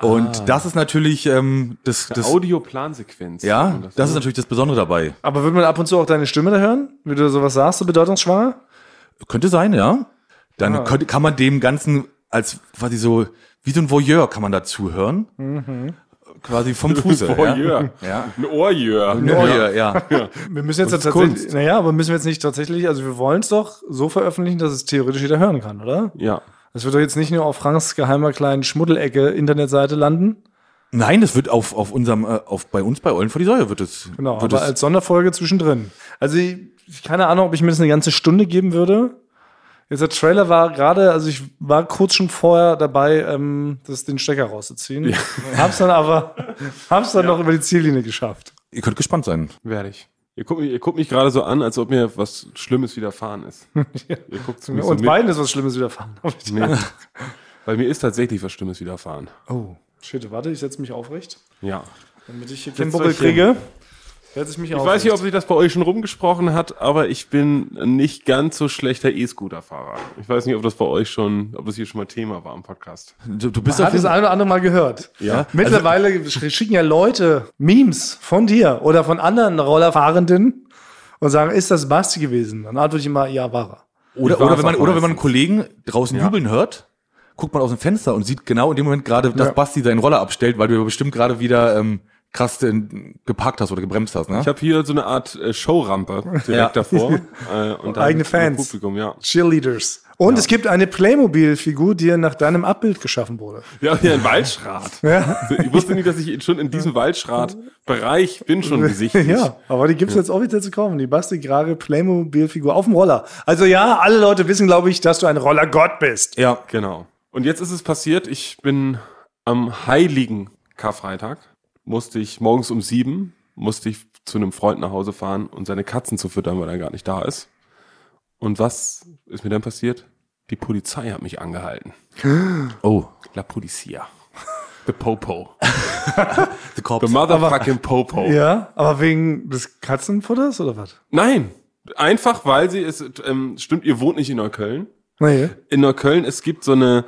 E: Und das ist natürlich ähm, das, das
F: Audioplansequenz.
E: ja,
F: man
E: das ist natürlich das Besondere dabei.
D: aber wird man ab und zu auch deine Stimme da hören, wie du sowas sagst, so bedeutungsschwanger?
E: Könnte sein, ja. Dann könnte, kann man dem Ganzen als quasi so wie so ein Voyeur kann man dazu hören, quasi vom Fuße.
F: Voyeur.
E: Ja. ja.
F: Ein Ohrjör.
E: Ein Voyeur, ja.
D: Wir müssen jetzt
F: Das ist
D: tatsächlich,
F: Kunst.
D: naja, aber müssen wir jetzt nicht tatsächlich, also wir wollen es doch so veröffentlichen, dass es theoretisch jeder hören kann, oder?
F: Ja.
D: Das wird doch jetzt nicht nur auf Franks geheimer kleinen Schmuddelecke Internetseite landen.
E: Nein, das wird auf, auf unserem, äh, auf bei uns bei Eulen vor die Säue wird es.
D: Genau,
E: wird
D: aber
E: es,
D: als Sonderfolge zwischendrin. Also ich, keine Ahnung, ob ich mir das eine ganze Stunde geben würde. Jetzt der Trailer war gerade, also ich war kurz schon vorher dabei, ähm, das, den Stecker rauszuziehen. Hab's dann aber, hab's dann noch über die Ziellinie geschafft.
E: ihr könnt gespannt sein.
F: Werde ich. Ihr guckt, mich, ihr guckt mich gerade so an, als ob mir was Schlimmes widerfahren ist. Ihr guckt zu mir so
D: Und
F: mit.
D: beiden ist was Schlimmes widerfahren.
F: Nee. Weil mir ist tatsächlich was Schlimmes widerfahren.
D: Oh, shit, warte, ich setze mich aufrecht,
F: Ja.
D: damit ich hier keinen
F: hin.
D: kriege. Ich mich
F: Ich weiß nicht, ob sich das bei euch schon rumgesprochen hat, aber ich bin nicht ganz so schlechter E-Scooter-Fahrer. Ich weiß nicht, ob das bei euch schon, ob das hier schon mal Thema war im Podcast.
E: Du, du bist
D: Hat
E: auf
D: das eine oder andere Mal gehört.
F: Ja.
D: Mittlerweile sch- schicken ja Leute Memes von dir oder von anderen Rollerfahrenden und sagen, ist das Basti gewesen? Dann antworte ich immer, ja, war er.
E: Oder, oder, wenn man, oder wenn man einen. Kollegen draußen jubeln hört, guckt man aus dem Fenster und sieht genau in dem Moment gerade, dass
D: Ja.
E: Basti seinen Roller abstellt, weil du bestimmt gerade wieder ähm, krass äh, geparkt hast oder gebremst hast. Ne?
F: Ich habe hier so eine Art äh, Showrampe direkt
E: Ja.
F: davor. Äh, und dann
D: Eigene Fans.
F: Publikum, ja.
D: Cheerleaders. Und es gibt eine Playmobil-Figur, die nach deinem Abbild geschaffen wurde.
F: Ja, hier ein Waldschrat. Ich wusste nicht, dass ich schon in diesem Waldschrat-Bereich bin schon besichtigt.
D: Ja, aber die gibt's jetzt offiziell zu kaufen. Die Basti Grare Playmobil-Figur auf dem Roller. Also ja, alle Leute wissen, glaube ich, dass du ein Rollergott bist.
E: ja.
F: Genau. Und jetzt ist es passiert, ich bin am heiligen Karfreitag, musste ich morgens um sieben, musste ich zu einem Freund nach Hause fahren und seine Katzen zu füttern, weil er gar nicht da ist. Und was ist mir dann passiert? Die Polizei hat mich angehalten.
E: Oh.
F: La Polizia. The Popo.
E: The.
F: The motherfucking Popo.
D: Ja, aber wegen des Katzenfutters oder was?
F: Nein. Einfach, weil sie es, ähm, stimmt, ihr wohnt nicht in Neukölln.
D: Nee.
F: in Neukölln, es gibt so eine,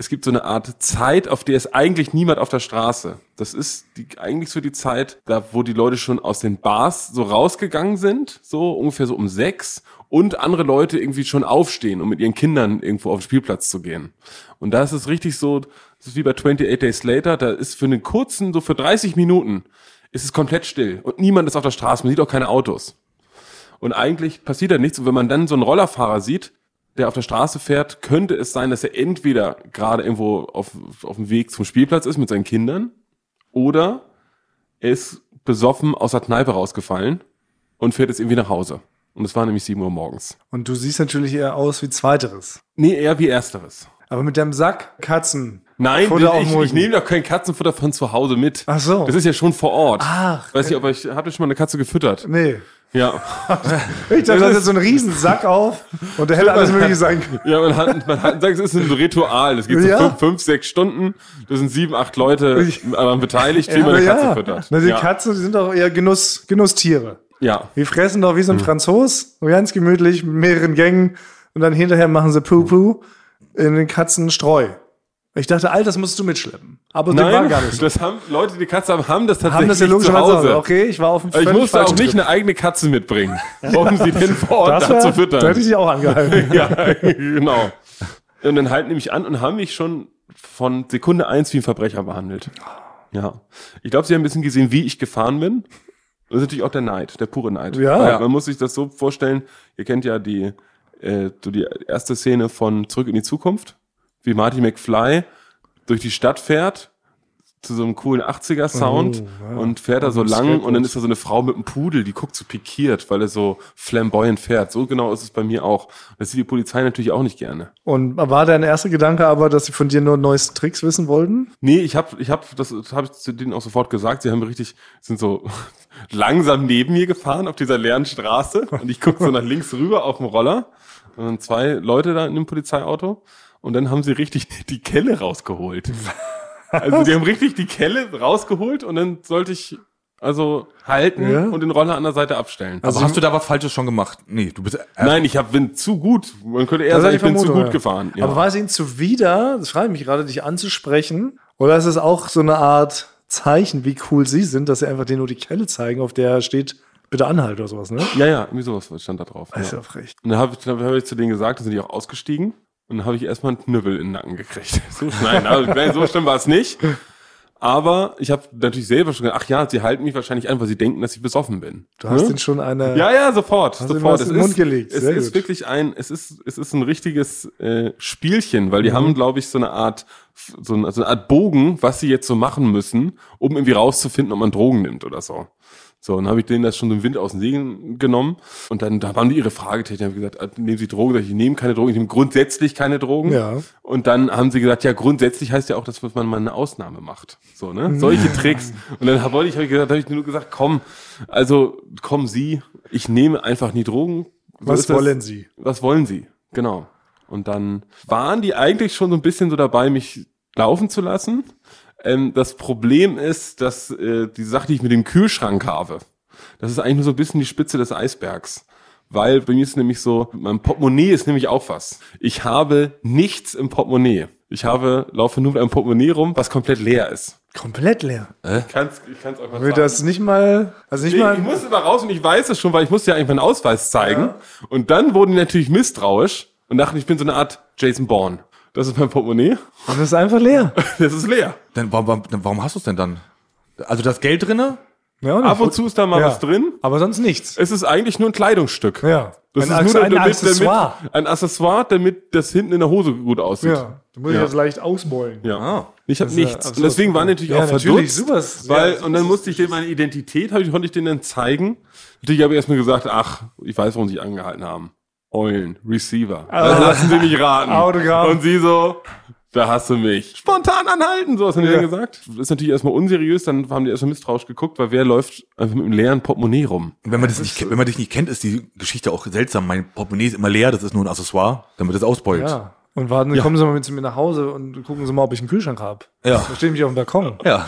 F: es gibt so eine Art Zeit, auf der ist eigentlich niemand auf der Straße. Das ist die, eigentlich so die Zeit, da wo die Leute schon aus den Bars so rausgegangen sind, so ungefähr so um sechs und andere Leute irgendwie schon aufstehen, um mit ihren Kindern irgendwo auf den Spielplatz zu gehen. Und da ist es richtig so, das ist wie bei 28 Days Later, da ist für einen kurzen, so für 30 Minuten, ist es komplett still und niemand ist auf der Straße, man sieht auch keine Autos. Und eigentlich passiert da nichts. Und wenn man dann so einen Rollerfahrer sieht, der auf der Straße fährt, könnte es sein, dass er entweder gerade irgendwo auf, auf dem Weg zum Spielplatz ist mit seinen Kindern oder er ist besoffen aus der Kneipe rausgefallen und fährt jetzt irgendwie nach Hause. Und es war nämlich 7 Uhr morgens.
D: Und du siehst natürlich eher aus wie Zweiteres.
F: Nee, eher wie ersteres.
D: Aber mit deinem Sack Katzen.
F: Nein, ich, ich nehme doch kein Katzenfutter von zu Hause mit.
D: Ach so.
F: Das ist ja schon vor Ort.
D: Ach.
F: Weiß nicht, ob ich, habt ihr schon mal eine Katze gefüttert?
D: Nee.
F: Ja.
D: Ich dachte, das ist so ein riesen Sack auf und da hätte alles mögliche sein können.
F: Ja, man hat, man hat sagt, es ist ein Ritual. Es geht so
D: Ja.
F: fünf, fünf, sechs Stunden. Da sind sieben, acht Leute daran beteiligt, wie man eine Katze füttert.
D: Na, die
F: ja.
D: Katzen, die sind doch eher Genuss, Genusstiere.
F: ja.
D: Die fressen doch wie so ein Franzos, so ganz gemütlich mit mehreren Gängen und dann hinterher machen sie Puh-Puh in den Katzenstreu. Ich dachte, all das musst du mitschleppen. Aber das war
F: Nein,
D: gar nicht so.
F: das haben Leute, die Katze haben, haben das tatsächlich
D: Haben das ja
F: zu Hause.
D: Okay, ich war auf dem
F: Ich musste auch nicht eine eigene Katze mitbringen, um sie denn vor Ort
D: Das
F: da
D: wär,
F: zu füttern.
D: Da hätte ich dich auch angehalten.
F: ja, genau. Und dann halten die mich an und haben mich schon von Sekunde eins wie ein Verbrecher behandelt. Ja. Ich glaube, sie haben ein bisschen gesehen, wie ich gefahren bin. Das ist natürlich auch der Neid, der pure Neid.
D: Ja.
F: Weil Man muss sich das so vorstellen, ihr kennt ja die, äh, so die erste Szene von Zurück in die Zukunft, wie Marty McFly durch die Stadt fährt zu so einem coolen 80er-Sound
D: Oh, ja.
F: und fährt da so lang und dann ist da so eine Frau mit einem Pudel, die guckt so pikiert, weil er so flamboyant fährt. So genau ist es bei mir auch. Das sieht die Polizei natürlich auch nicht gerne.
D: Und war dein erster Gedanke aber, dass sie von dir nur neueste Tricks wissen wollten?
F: Nee, ich habe, ich hab, das habe ich zu denen auch sofort gesagt. Sie haben richtig, sind so langsam neben mir gefahren auf dieser leeren Straße und ich gucke so nach links rüber auf dem Roller. Und dann zwei Leute da in dem Polizeiauto und dann haben sie richtig die Kelle rausgeholt. Also die haben richtig die Kelle rausgeholt und dann sollte ich also halten
D: Ja.
F: und den Roller an der Seite abstellen.
E: Also hast du da was Falsches schon gemacht? Nee, du bist. äh,
F: Nein, ich hab, bin zu gut. Man könnte eher
D: Das
F: sagen, ich bin zu gut
D: ja.
F: gefahren. Ja.
D: Aber war es ihnen zuwider, das frage ich mich gerade, dich anzusprechen? Oder ist es auch so eine Art Zeichen, wie cool sie sind, dass sie einfach denen nur die Kelle zeigen, auf der steht, bitte anhalten oder sowas, ne?
F: ja, ja, irgendwie sowas stand da drauf.
D: Das ist
F: Ja.
D: frech.
F: Und dann habe ich, hab ich zu denen gesagt, dann sind die auch ausgestiegen. Und dann habe ich erstmal einen Knüppel in den Nacken gekriegt. So, nein, also, nein, so schlimm war es nicht. Aber ich habe natürlich selber schon gedacht, ach ja, sie halten mich wahrscheinlich an, weil sie denken, dass ich besoffen bin.
D: Du hast
F: Ne?
D: den schon eine.
F: Ja, ja, sofort, sofort.
D: den Mund gelegt?
F: Es
D: Sehr
F: ist
D: gut.
F: wirklich ein, es ist, es ist ein richtiges äh, Spielchen, weil die
D: Mhm.
F: haben, glaube ich, so eine Art, so eine, so eine Art Bogen, was sie jetzt so machen müssen, um irgendwie rauszufinden, ob man Drogen nimmt oder so. So, dann habe ich denen das schon so im Wind aus den Segeln genommen und dann da waren die ihre Fragetechnik, haben gesagt, äh, nehmen Sie Drogen? Sag Ich, ich nehme keine Drogen, ich nehme grundsätzlich keine Drogen.
D: Ja.
F: Und dann haben sie gesagt, ja, grundsätzlich heißt ja auch, dass man mal eine Ausnahme macht. So, ne? Solche Tricks. Und dann wollte ich, habe ich gesagt, habe ich nur gesagt, komm, also kommen Sie, ich nehme einfach nie Drogen. So
D: Was wollen sie?
F: Was wollen Sie? Genau. Und dann waren die eigentlich schon so ein bisschen so dabei, mich laufen zu lassen. Ähm, das Problem ist, dass äh, die Sache, die ich mit dem Kühlschrank habe, das ist eigentlich nur so ein bisschen die Spitze des Eisbergs. Weil bei mir ist nämlich so, mein Portemonnaie ist nämlich auch was. Ich habe nichts im Portemonnaie. Ich habe, laufe nur mit einem Portemonnaie rum, was komplett leer ist.
D: Komplett leer.
F: Ich kann's, ich kann's euch mal
D: Will
F: sagen.
D: das nicht mal, also nicht
F: Nee,
D: mal.
F: ich musste mal raus und ich weiß es schon, weil ich musste ja eigentlich meinen Ausweis zeigen. Und dann wurden die natürlich misstrauisch und dachten, ich bin so eine Art Jason Bourne. Das ist mein Portemonnaie.
D: das ist einfach leer.
F: Das ist leer.
E: Dann, warum, warum, dann warum hast du es denn dann? Also das Geld drinne?
D: Ja, und
F: Ab und zu ist da mal
D: Ja.
F: was drin.
D: Aber sonst nichts.
F: Es ist eigentlich nur ein Kleidungsstück.
D: Ja.
F: Das
D: ein,
F: ist nur
D: ein
F: damit,
D: Accessoire.
F: Damit, ein Accessoire, damit das hinten in der Hose gut aussieht.
D: ja. Du musst
F: Ja.
D: das leicht ausbeulen.
F: Ja.
E: Ah.
F: Ich habe
D: Das ist ja
F: nichts. Und deswegen waren die natürlich
D: Ja,
F: auch
D: natürlich,
F: verdutzt.
D: super.
F: Weil,
D: Ja,
F: und dann musste ich denen meine Identität, hab ich, konnte ich denen dann zeigen. Natürlich habe ich erstmal gesagt, ach, ich weiß, warum sie angehalten haben. Eulen, Receiver. Dann lassen sie mich raten.
D: Autogramm.
F: Und sie so, da hast du mich. Spontan anhalten, so was haben die
D: Ja.
F: dann gesagt. Das ist natürlich erstmal unseriös, dann haben die erstmal misstrauisch geguckt, weil wer läuft einfach mit einem leeren Portemonnaie rum?
E: Wenn man, das nicht, wenn man dich nicht kennt, ist die Geschichte auch seltsam. Mein Portemonnaie ist immer leer, das ist nur ein Accessoire, damit es ausbeult.
D: Ja. Und warten, kommen Sie mal mit zu mir nach Hause und gucken Sie mal, ob ich einen Kühlschrank habe.
E: Ja.
D: Da stehe ich auf dem Balkon.
E: Ja.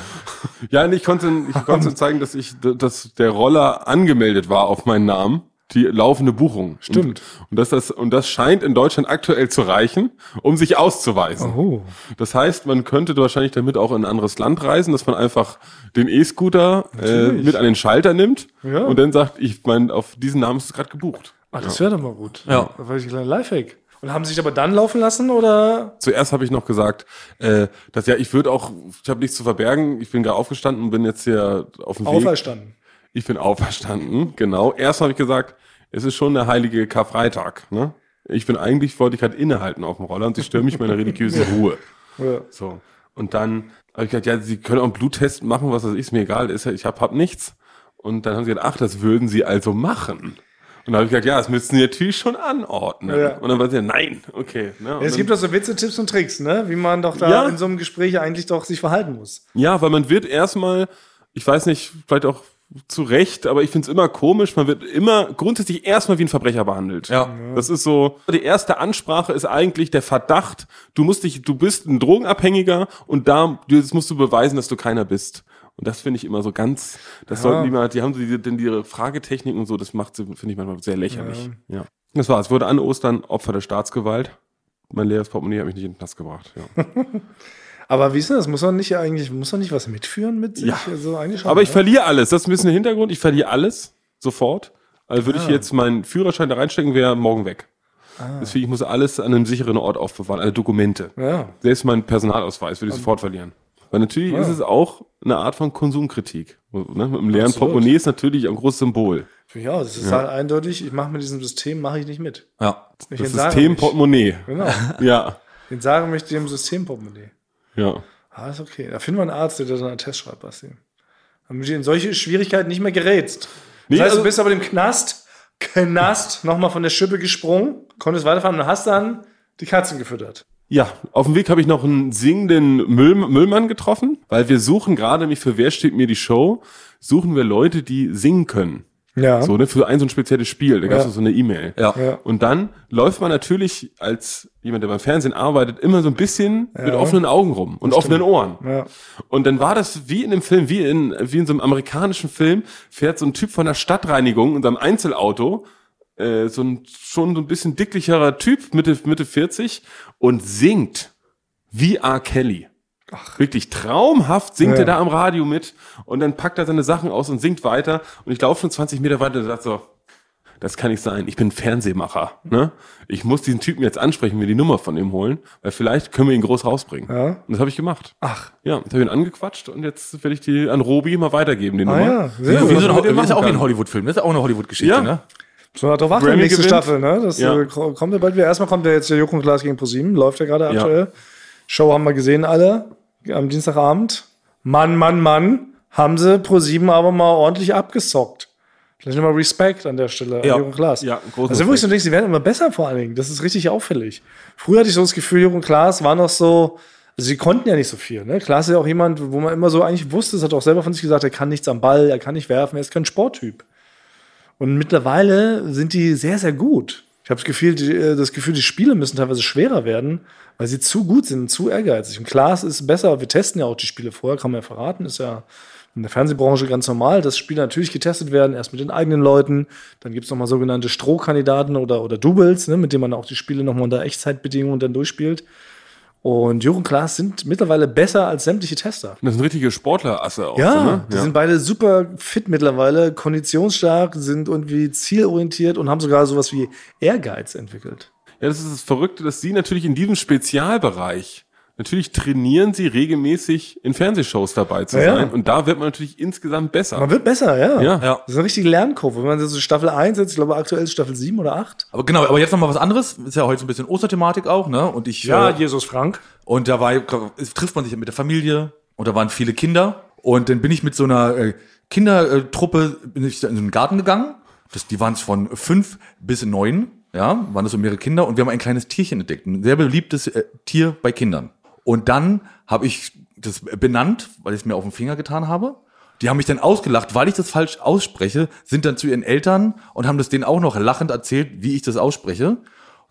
F: Ja, und ich konnte, ich konnte zeigen, dass ich, dass der Roller angemeldet war auf meinen Namen. Die laufende Buchung.
D: Stimmt.
F: Und, und, dass das, und das scheint in Deutschland aktuell zu reichen, um sich auszuweisen.
D: Oh.
F: Das heißt, man könnte wahrscheinlich damit auch in ein anderes Land reisen, dass man einfach den E-Scooter äh, mit an den Schalter nimmt
D: Ja.
F: und dann sagt, ich mein, auf diesen Namen ist es gerade gebucht.
D: Ah, das wäre doch mal gut.
E: Ja.
D: Das war ich ein kleiner Lifehack. Und haben Sie sich aber dann laufen lassen oder?
F: Zuerst habe ich noch gesagt, äh, dass ja, ich würde auch, ich habe nichts zu verbergen, ich bin gerade aufgestanden und bin jetzt hier auf dem Weg.
D: Auferstanden.
F: Ich bin auferstanden, genau. Erst habe ich gesagt, es ist schon der heilige Karfreitag. Ne? Ich bin eigentlich, wollte ich gerade innehalten auf dem Roller und sie stören mich meiner religiösen Ruhe.
D: Ja.
F: So. Und dann habe ich gesagt, ja, sie können auch einen Bluttest machen, was das ist, mir egal, ist ja, ich habe hab nichts. Und dann haben sie gesagt, ach, das würden sie also machen. Und da habe ich gesagt, ja, das müssen Sie natürlich schon anordnen.
D: Ja.
F: Und dann war sie, ja, nein, okay. Ne? Und
D: Es
F: dann-
D: gibt doch so Witze, Tipps und Tricks, ne? Wie man doch da
F: Ja.
D: in so einem Gespräch eigentlich doch sich verhalten muss.
F: Ja, weil man wird erstmal, ich weiß nicht, vielleicht auch zu Recht, aber ich finde es immer komisch, man wird immer grundsätzlich erstmal wie ein Verbrecher behandelt.
E: Ja.
F: Das ist so, die erste Ansprache ist eigentlich der Verdacht, du musst dich, du bist ein Drogenabhängiger und da jetzt musst du beweisen, dass du keiner bist. Und das finde ich immer so ganz, das sollten die mal, die haben so diese, denn ihre Fragetechnik und so, das macht sie, finde ich manchmal sehr lächerlich. Ja. Das war's. Ich wurde an Ostern Opfer der Staatsgewalt. Mein leeres Portemonnaie hat mich nicht in den Knast gebracht. Ja.
D: Aber wie ist denn das? Muss man nicht eigentlich, muss man nicht was mitführen mit sich?
F: Ja.
D: Also eigentlich schon,
F: Aber ich
D: ne?
F: verliere alles. Das ist ein bisschen der Hintergrund. Ich verliere alles sofort. Also würde ich jetzt meinen Führerschein da reinstecken, wäre morgen weg. Deswegen, ich muss alles an einem sicheren Ort aufbewahren, alle Dokumente.
D: Ja.
F: Selbst mein Personalausweis würde ich sofort verlieren. Weil natürlich ist es auch eine Art von Konsumkritik. Ne? Mit einem leeren. Portemonnaie ist natürlich ein großes Symbol.
D: Ja, das ist halt eindeutig, ich mache mit diesem System, mache ich nicht mit.
E: Ja.
D: Ich
F: Das System. Portemonnaie.
D: Genau.
F: Ja.
D: Den sagen möchte dem Systemportemonnaie.
F: Ja.
D: Ah, ist okay. Da finden wir einen Arzt, der da so einen Test schreibt, Basti. Damit du in solche Schwierigkeiten nicht mehr gerätst. Das
F: Nee,
D: heißt,
F: also-
D: du bist aber dem Knast, Knast, nochmal von der Schippe gesprungen, konntest weiterfahren und hast dann die Katzen gefüttert.
F: Ja, auf dem Weg habe ich noch einen singenden Müll, Müllmann getroffen, weil wir suchen gerade nämlich für Wer steht mir die Show, suchen wir Leute, die singen können.
D: Ja.
F: So, ne, für ein so ein spezielles Spiel. Da gab es
D: Ja.
F: so eine E-Mail.
E: Ja.
D: Ja.
F: Und dann läuft man natürlich als jemand, der beim Fernsehen arbeitet, immer so ein bisschen mit offenen Augen rum und offenen Ohren.
D: Ja.
F: Und dann war das wie in einem Film, wie in, wie in so einem amerikanischen Film, fährt so ein Typ von der Stadtreinigung in seinem Einzelauto, äh, so ein schon so ein bisschen dicklicherer Typ, Mitte, Mitte 40, und singt wie R. Kelly. Wirklich traumhaft singt
D: Ja.
F: er da am Radio mit und dann packt er seine Sachen aus und singt weiter. Und ich laufe schon 20 Meter weiter und sagt so, das kann nicht sein. Ich bin Fernsehmacher. Ne? Ich muss diesen Typen jetzt ansprechen, mir die Nummer von ihm holen, weil vielleicht können wir ihn groß rausbringen.
D: Ja.
F: Und das habe ich gemacht.
D: Ach.
F: Ja, jetzt habe ich ihn angequatscht und jetzt werde ich die an Robi mal weitergeben, die
D: Ah
F: Nummer.
D: ja, sehr
E: Wie
D: gut.
E: so
F: man mit dem
E: ein, ist ja auch wie ein. Hollywood-Film. Das ist auch eine Hollywood-Geschichte,
F: Ja.
E: ne?
D: Warten wir
F: Grammy
D: nächste
F: gewinnt.
D: Staffel, ne? Das
F: Ja.
D: äh, kommt ja bald wieder. Erstmal kommt ja jetzt der Joko und Klaas gegen ProSieben, läuft ja gerade
F: Ja.
D: aktuell. Show haben wir gesehen alle am Dienstagabend. Mann, Mann, Mann, haben sie ProSieben aber mal ordentlich abgesockt. Vielleicht nochmal Respekt an der Stelle
E: Ja.
D: an und Klaas.
F: Ja, großen
D: Also wirklich so
F: Respekt.
D: denkst, sie werden immer besser vor allen Dingen. Das ist richtig auffällig. Früher hatte ich so das Gefühl, und Klaas war noch so, also sie konnten ja nicht so viel. Ne? Klaas ist ja auch jemand, wo man immer so eigentlich wusste, das hat auch selber von sich gesagt, er kann nichts am Ball, er kann nicht werfen, er ist kein Sporttyp. Und mittlerweile sind die sehr, sehr gut. Ich habe das Gefühl, die, äh, das Gefühl, die Spiele müssen teilweise schwerer werden, weil sie zu gut sind, zu ehrgeizig. Und Klaas ist besser. Wir testen ja auch die Spiele vorher, kann man ja verraten. Ist ja in der Fernsehbranche ganz normal, dass Spiele natürlich getestet werden, erst mit den eigenen Leuten. Dann gibt's noch nochmal sogenannte Strohkandidaten oder, oder Doubles, ne, mit denen man auch die Spiele nochmal unter Echtzeitbedingungen dann durchspielt. Und Jürgen Klaas sind mittlerweile besser als sämtliche Tester.
F: Das sind richtige Sportlerasse auch.
D: Ja,
F: so, ne?
D: die sind beide super fit mittlerweile, konditionsstark, sind irgendwie zielorientiert und haben sogar sowas wie Ehrgeiz entwickelt.
F: Ja, das ist das Verrückte, dass sie natürlich in diesem Spezialbereich, natürlich trainieren sie regelmäßig in Fernsehshows dabei zu
D: Ja, ja.
F: sein. Und da wird man natürlich insgesamt besser.
D: Man wird besser, ja.
F: Ja.
E: Ja.
D: Das ist eine richtige Lernkurve. Wenn man so Staffel 1 jetzt, ich glaube aktuell ist Staffel 7 oder 8.
E: Aber genau, aber jetzt noch mal was anderes. Ist ja heute so ein bisschen Osterthematik auch, ne? Und ich äh,
D: Jesus Frank.
E: und da war trifft man sich mit der Familie und da waren viele Kinder und dann bin ich mit so einer äh, Kindertruppe bin ich in den Garten gegangen. Das, die waren es von fünf bis neun, ja, waren das so mehrere Kinder und wir haben ein kleines Tierchen entdeckt, ein sehr beliebtes äh, Tier bei Kindern. Und dann habe ich das benannt, weil ich es mir auf den Finger getan habe. Die haben mich dann ausgelacht, weil ich das falsch ausspreche, sind dann zu ihren Eltern und haben das denen auch noch lachend erzählt, wie ich das ausspreche.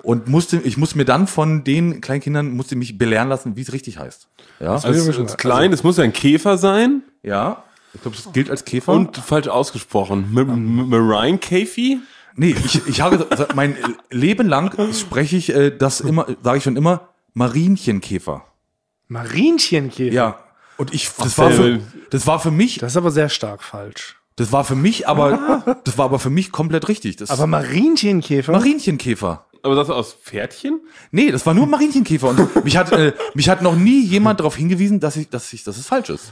E: Und musste, ich musste mir dann von den Kleinkindern, musste mich belehren lassen, wie es richtig heißt. Ja,
F: als, als klein, es muss ja ein Käfer sein
E: ja. Ich glaube, das gilt als Käfer.
F: und falsch ausgesprochen. Marine Käfi?
E: nee, ich, ich habe mein Leben lang spreche ich äh, das immer, sage ich schon immer, Marienchenkäfer.
D: Marienchenkäfer.
E: Ja. Und ich, das war für, das war für mich,
D: Das ist aber sehr stark falsch.
E: das war für mich, aber, das war aber für mich komplett richtig. Das
D: Aber Marienchenkäfer?
E: Marienchenkäfer.
F: Aber das aus Pferdchen?
E: Nee, das war nur Marienchenkäfer. Und mich hat, äh, mich hat noch nie jemand darauf hingewiesen, dass ich, dass ich, dass es falsch ist.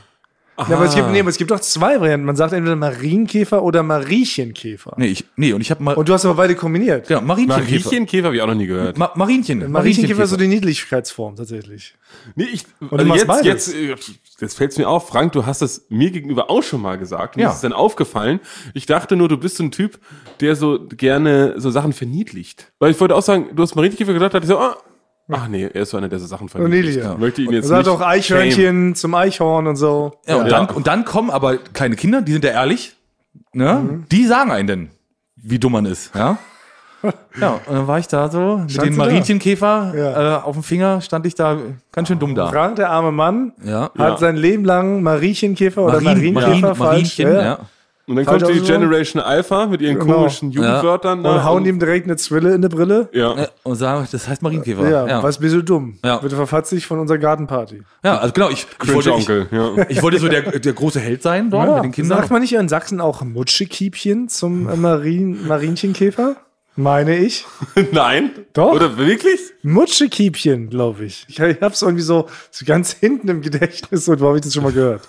D: Ja, aber es gibt, nee, aber es gibt doch zwei Varianten. Man sagt entweder Marienkäfer oder Mariechenkäfer.
E: Nee, ich, nee, und ich habe mal.
D: Und du hast aber beide kombiniert.
E: ja, Marienchenkäfer.
F: Mariechenkäfer habe ich auch noch nie gehört.
E: Ma Marienchen.
D: Mariechenkäfer ist so die Niedlichkeitsform tatsächlich.
F: Nee, ich,
D: du
F: also
D: machst
F: jetzt,
D: beides.
F: jetzt, äh, jetzt fällt es mir auf, Frank, du hast es mir gegenüber auch schon mal gesagt. Mir
E: Ja.
F: ist es dann aufgefallen. Ich dachte nur, du bist so ein Typ, der so gerne so Sachen verniedlicht. Weil ich wollte auch sagen, du hast Marienkäfer gedacht, dachte ich so, ah, ach nee, er ist so einer, der so Sachen
D: niedlich, ja.
F: Ich möchte ihn jetzt
D: Sagt
F: nicht
D: auch Eichhörnchen zum Eichhorn und so.
E: Ja, und,
F: Ja.
E: Dann, und dann kommen aber kleine Kinder, die sind ja ehrlich, ne? Die sagen einen denn, wie dumm man ist, ja? Ja, und dann war ich da so, mit
D: da?
E: Marienchenkäfer
D: Ja.
E: äh, auf dem Finger, stand ich da ganz schön dumm da.
D: Frank, der arme Mann,
E: Ja.
D: hat
F: Ja.
D: sein Leben lang Mariechenkäfer oder
E: Marien,
D: Marienkäfer
E: Marien,
D: falsch.
E: Marienchen,
D: ja.
E: Ja.
F: Und dann
D: Falsch
F: kommt die? Generation Alpha mit ihren
D: Genau.
F: komischen Jugendwörtern. da
D: Und hauen ihm direkt eine Zwille in die Brille.
F: Ja.
E: Ja, Und sagen, das heißt Marienkäfer.
D: Ja,
E: Ja,
D: was bist du dumm?
E: Ja.
D: Bitte verfatzt dich von unserer Gartenparty.
E: ja also genau, ich, ich, wollte, ich,
F: Cringe-Onkel, ja.
E: ich wollte so der, der große Held sein dort mit den Kindern.
D: Sagt man nicht in Sachsen auch Mutschekiebchen zum äh, Marien, Marienchenkäfer? Meine ich.
F: Nein?
D: Doch.
F: Oder wirklich?
D: Mutschekiebchen, glaube ich. ich. Ich hab's irgendwie so, so ganz hinten im Gedächtnis und wo habe ich das schon mal gehört?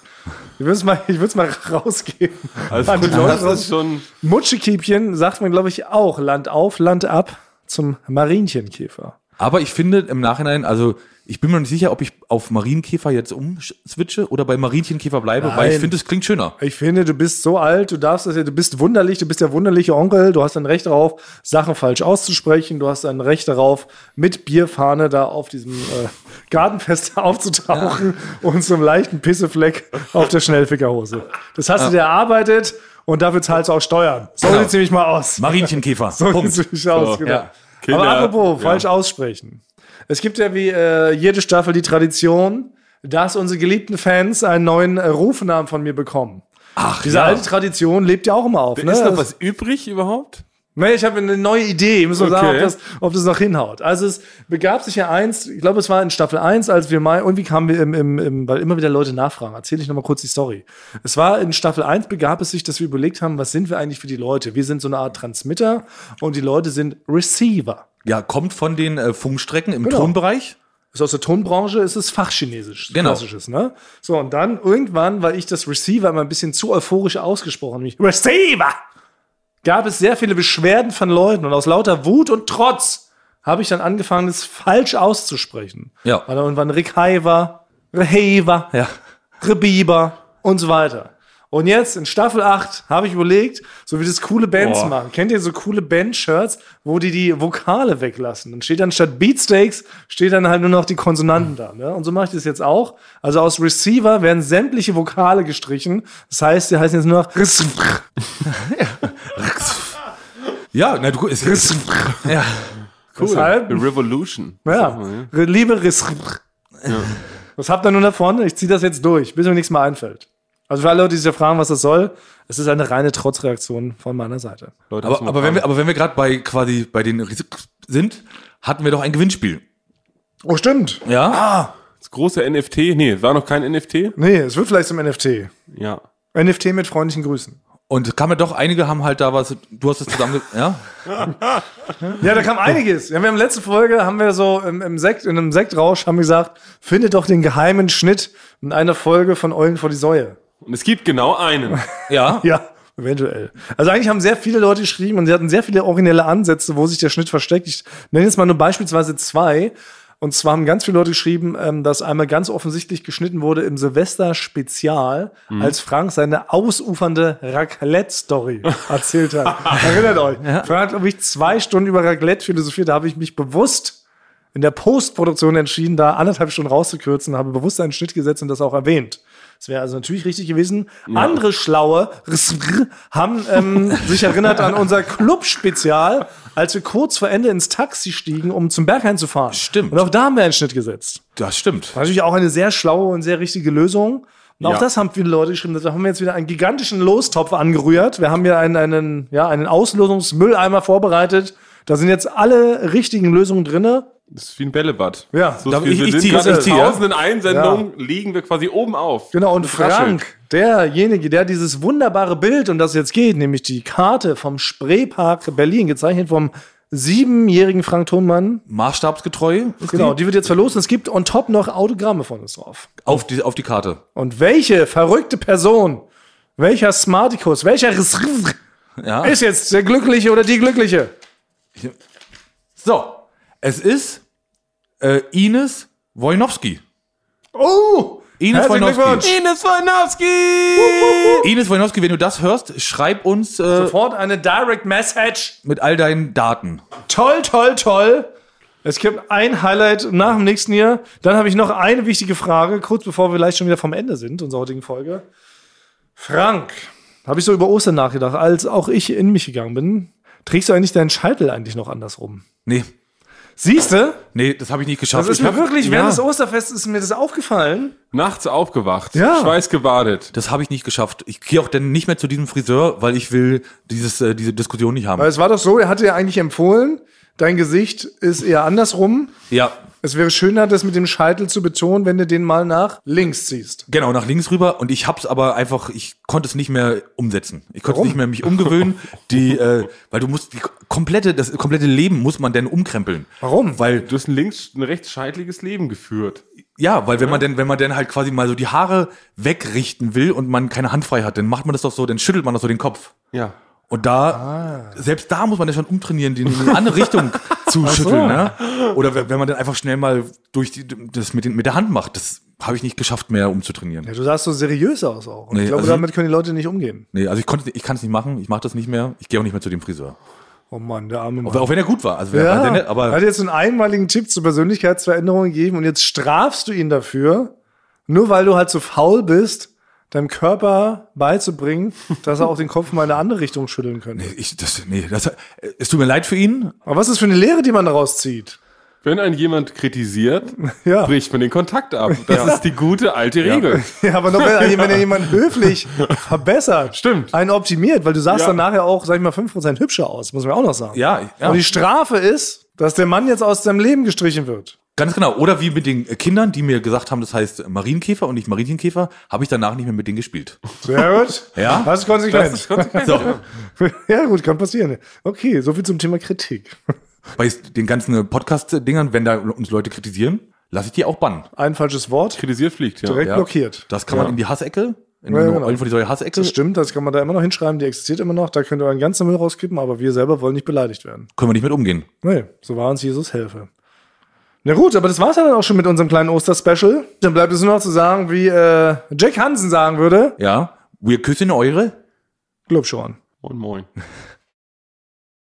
D: Ich würde es mal, ich würd's mal rausgeben.
F: Also
D: An die
F: das ist schon.
D: Mutschekiebchen sagt man, glaube ich, auch Land auf, Land ab zum Marienchenkäfer.
E: Aber ich finde im Nachhinein, also ich bin mir nicht sicher, ob ich auf Marienkäfer jetzt umswitche oder bei Marienchenkäfer bleibe, weil ich
D: Nein.
E: finde, es klingt schöner.
D: Ich finde, du bist so alt, du darfst das ja, du bist wunderlich, du bist der wunderliche Onkel, du hast ein Recht darauf, Sachen falsch auszusprechen, du hast ein Recht darauf, mit Bierfahne da auf diesem äh, Gartenfest aufzutauchen und zum leichten Pissefleck auf der Schnellfickerhose. Das hast du dir erarbeitet und dafür zahlst du auch Steuern. So
E: Genau.
D: sieht's nämlich mal aus.
E: Marienchenkäfer.
D: So
E: Punkt.
D: sieht's nämlich aus, genau.
E: ja.
F: Kinder,
D: Aber apropos,
F: ja.
D: falsch aussprechen. Es gibt ja wie äh, jede Staffel die Tradition, dass unsere geliebten Fans einen neuen äh, Rufnamen von mir bekommen.
E: Ach,
D: Diese
E: ja.
D: alte Tradition lebt ja auch immer auf. Ne?
F: Ist noch was übrig überhaupt?
D: Nee, ich habe eine neue Idee. Ich muss mal sagen, ob
F: Okay.
D: das, ob das noch hinhaut. Also es begab sich ja eins, ich glaube, es war in Staffel 1, als wir mal, irgendwie kamen wir im, im, im weil immer wieder Leute nachfragen. Erzähle ich noch mal kurz die Story. Es war in Staffel 1 begab es sich, dass wir überlegt haben, was sind wir eigentlich für die Leute? Wir sind so eine Art Transmitter und die Leute sind Receiver.
E: Ja, kommt von den äh, Funkstrecken im
D: Genau.
E: Tonbereich.
D: Ist aus der Tonbranche, ist es Fachchinesisch,
E: Genau.
D: klassisches, ne? So, und dann irgendwann, weil ich das Receiver immer ein bisschen zu euphorisch ausgesprochen habe, Receiver, gab es sehr viele Beschwerden von Leuten und aus lauter Wut und Trotz habe ich dann angefangen, es falsch auszusprechen.
E: Ja.
D: Weil da irgendwann Rick Heiver, Rehever,
E: Ja.
D: Rebiber und so weiter. Und jetzt in Staffel 8 habe ich überlegt, so wie das coole Bands
F: Boah.
D: machen. Kennt ihr so coole Band-Shirts, wo die die Vokale weglassen? Dann steht dann statt Beatsteaks, steht dann halt nur noch die Konsonanten da. Ne? Und so mache ich das jetzt auch. Also aus Receiver werden sämtliche Vokale gestrichen. Das heißt, die heißen jetzt nur noch
E: Ja, na, du, es, es, ja.
D: Deshalb,
F: The Revolution.
D: ja, liebe Riss. Was habt ihr nun davon? Ich ziehe das jetzt durch, bis mir nichts mehr einfällt. Also für alle Leute, die sich ja fragen, was das soll, es ist eine reine Trotzreaktion von meiner Seite.
F: Leute,
E: Aber, aber wenn wir, aber wenn wir gerade bei quasi bei den Ris- sind, hatten wir doch ein Gewinnspiel.
D: Oh, stimmt.
E: Ja.
F: das große NFT, nee, war noch kein NFT?
D: Nee, es wird vielleicht zum NFT.
F: Ja.
D: NFT mit freundlichen Grüßen.
E: Und kam ja doch, einige haben halt da was, du hast es zusammen, ja?
D: Ja, da kam einiges. Ja, wir haben letzte Folge, haben wir so im, im Sekt, in einem Sektrausch, haben wir gesagt, findet doch den geheimen Schnitt in einer Folge von Eulen vor die Säue.
F: Und es gibt genau einen.
E: Ja.
D: Ja, eventuell. Also eigentlich haben sehr viele Leute geschrieben und sie hatten sehr viele originelle Ansätze, wo sich der Schnitt versteckt. Ich nenne jetzt mal nur beispielsweise zwei. Und zwar haben ganz viele Leute geschrieben, ähm, dass einmal ganz offensichtlich geschnitten wurde im Silvester-Spezial, als Frank seine ausufernde Raclette-Story erzählt hat. Erinnert euch. Frank hat, glaube ich, zwei Stunden über Raclette philosophiert. Da habe ich mich bewusst in der Postproduktion entschieden, da anderthalb Stunden rauszukürzen, habe bewusst einen Schnitt gesetzt und das auch erwähnt. Das wäre also natürlich richtig gewesen. Andere Schlaue haben ähm, sich erinnert an unser Club-Spezial, als wir kurz vor Ende ins Taxi stiegen, um zum Berghain zu fahren.
E: Stimmt.
D: Und auch da haben wir einen Schnitt gesetzt.
E: Das stimmt.
D: War natürlich auch eine sehr schlaue und sehr richtige Lösung. Und auch
F: Ja.
D: das haben viele Leute geschrieben. Da haben wir jetzt wieder einen gigantischen Lostopf angerührt. Wir haben hier einen, einen, ja, einen Auslösungsmülleimer vorbereitet. Da sind jetzt alle richtigen Lösungen drinne.
F: Das ist wie ein Bällebad.
D: Ja.
F: so
E: Da- ich-
F: wir
E: ich
F: sind gerade
E: ich
F: in
E: zieh, ja.
F: tausenden Einsendungen, liegen wir quasi oben auf.
D: Genau, und. Frank, derjenige, der dieses wunderbare Bild, und das jetzt geht, nämlich die Karte vom Spreepark Berlin, gezeichnet vom siebenjährigen Frank Thunmann.
E: Maßstabsgetreu ist
D: Genau,
E: die?
D: die wird jetzt verlost und es gibt on top noch Autogramme von uns drauf.
E: Auf, die, auf die Karte.
D: Und welche verrückte Person, welcher Smartikus, welcher
E: Ja.
D: ist jetzt der Glückliche oder die Glückliche?
E: So, es ist äh, Ines Wojnowski.
D: Oh!
E: Ines Wojnowski.
F: Ines Wojnowski!
E: Ines Wojnowski, wenn du das hörst, schreib uns äh,
D: Sofort eine Direct Message.
E: mit all deinen Daten.
D: Toll, toll, toll. Es gibt ein Highlight nach dem nächsten Jahr. Dann habe ich noch eine wichtige Frage, kurz bevor wir gleich schon wieder vom Ende sind, unserer heutigen Folge. Frank, habe ich so über Ostern nachgedacht, als auch ich in mich gegangen bin. Trägst du eigentlich deinen Scheitel eigentlich noch andersrum?
E: Nee,
D: Siehst du?
E: nee, das habe ich nicht geschafft.
D: Das ist
E: Ich
D: mir
E: hab-
D: wirklich, während
E: ja,
D: des Osterfests ist mir das aufgefallen.
F: Nachts aufgewacht,
D: Ja.
F: schweißgebadet.
E: Das habe ich nicht geschafft. Ich gehe auch dann nicht mehr zu diesem Friseur, weil ich will dieses, äh, diese Diskussion nicht haben.
D: Weil es war doch so, er hatte ja eigentlich empfohlen, dein Gesicht ist eher andersrum.
E: Ja,
D: Es wäre schöner, das mit dem Scheitel zu betonen, wenn du den mal nach links ziehst.
E: genau, nach links rüber. Und ich hab's aber einfach, ich konnte es nicht mehr umsetzen. Ich konnte
D: Warum?
E: es nicht mehr mich umgewöhnen. Die, äh, weil du musst die komplette, das komplette Leben muss man dann umkrempeln.
D: Warum?
E: Weil
F: Du hast ein links, ein rechts scheitliges Leben geführt.
E: Ja, weil wenn man denn, wenn man denn halt quasi mal so die Haare wegrichten will und man keine Hand frei hat, dann macht man das doch so, dann schüttelt man doch so den Kopf.
F: Ja.
E: Und da, selbst da muss man ja schon umtrainieren, die in eine andere Richtung zu schütteln, ne? Oder wenn man dann einfach schnell mal durch die, das mit, den, mit der Hand macht, das habe ich nicht geschafft mehr umzutrainieren.
D: Ja, du sahst so seriös aus auch. Und
E: Nee,
D: ich glaube,
E: also-
D: damit können die Leute nicht umgehen.
E: Nee, also ich konnte, ich kann es nicht machen, ich mache das nicht mehr, ich gehe auch nicht mehr zu dem Friseur.
D: Oh Mann, der arme Mann.
E: Auch, auch wenn er gut war, also
D: ja,
E: der nett,
D: er
E: aber
D: hat jetzt einen einmaligen Tipp zur Persönlichkeitsveränderung gegeben und jetzt strafst du ihn dafür, nur weil du halt so faul bist, deinem Körper beizubringen, dass er auch den Kopf mal in eine andere Richtung schütteln könnte.
E: ich, das, nee, das, es tut mir leid für ihn.
D: Aber was ist für eine Lehre, die man daraus zieht?
F: Wenn ein jemand kritisiert,
D: Ja.
F: bricht man den Kontakt ab. Das ist die gute alte Regel.
D: Ja, aber noch wenn, wenn er jemand höflich verbessert,
F: Stimmt.
D: einen optimiert, weil du sahst
F: Ja.
D: dann nachher auch, sag ich mal, 5% hübscher aus, muss man auch noch sagen.
E: Ja, ja.
D: Und die Strafe ist, dass der Mann jetzt aus seinem Leben gestrichen wird.
E: Ganz genau. Oder wie mit den Kindern, die mir gesagt haben, das heißt Marienkäfer und nicht Marienchenkäfer, habe ich danach nicht mehr mit denen gespielt.
D: Sehr gut.
E: Ja.
D: Das ist konsequent.
F: Das ist konsequent.
E: So.
D: ja, gut, kann passieren. Okay, soviel zum Thema Kritik.
E: Bei den ganzen Podcast-Dingern, wenn da uns Leute kritisieren, lasse ich die auch bannen.
D: Ein falsches Wort,
F: Kritisiert fliegt, ja.
D: direkt
E: Ja.
D: blockiert.
E: Das kann man in die Hassecke, in
D: Ja, genau.
E: Von die Säue Hassecke,
D: Das stimmt, das kann man da immer noch hinschreiben, die existiert immer noch, da könnt ihr einen ganzen Müll rauskippen, aber wir selber wollen nicht beleidigt werden.
E: können wir nicht mit umgehen.
D: Nee, so war uns Jesus helfe. Na gut, aber das war's ja dann auch schon mit unserem kleinen Osterspecial. Dann bleibt es nur noch zu sagen, wie äh, Jack Hansen sagen würde,
E: Ja. Wir küssen eure.
D: glaub schon.
F: Moin, moin.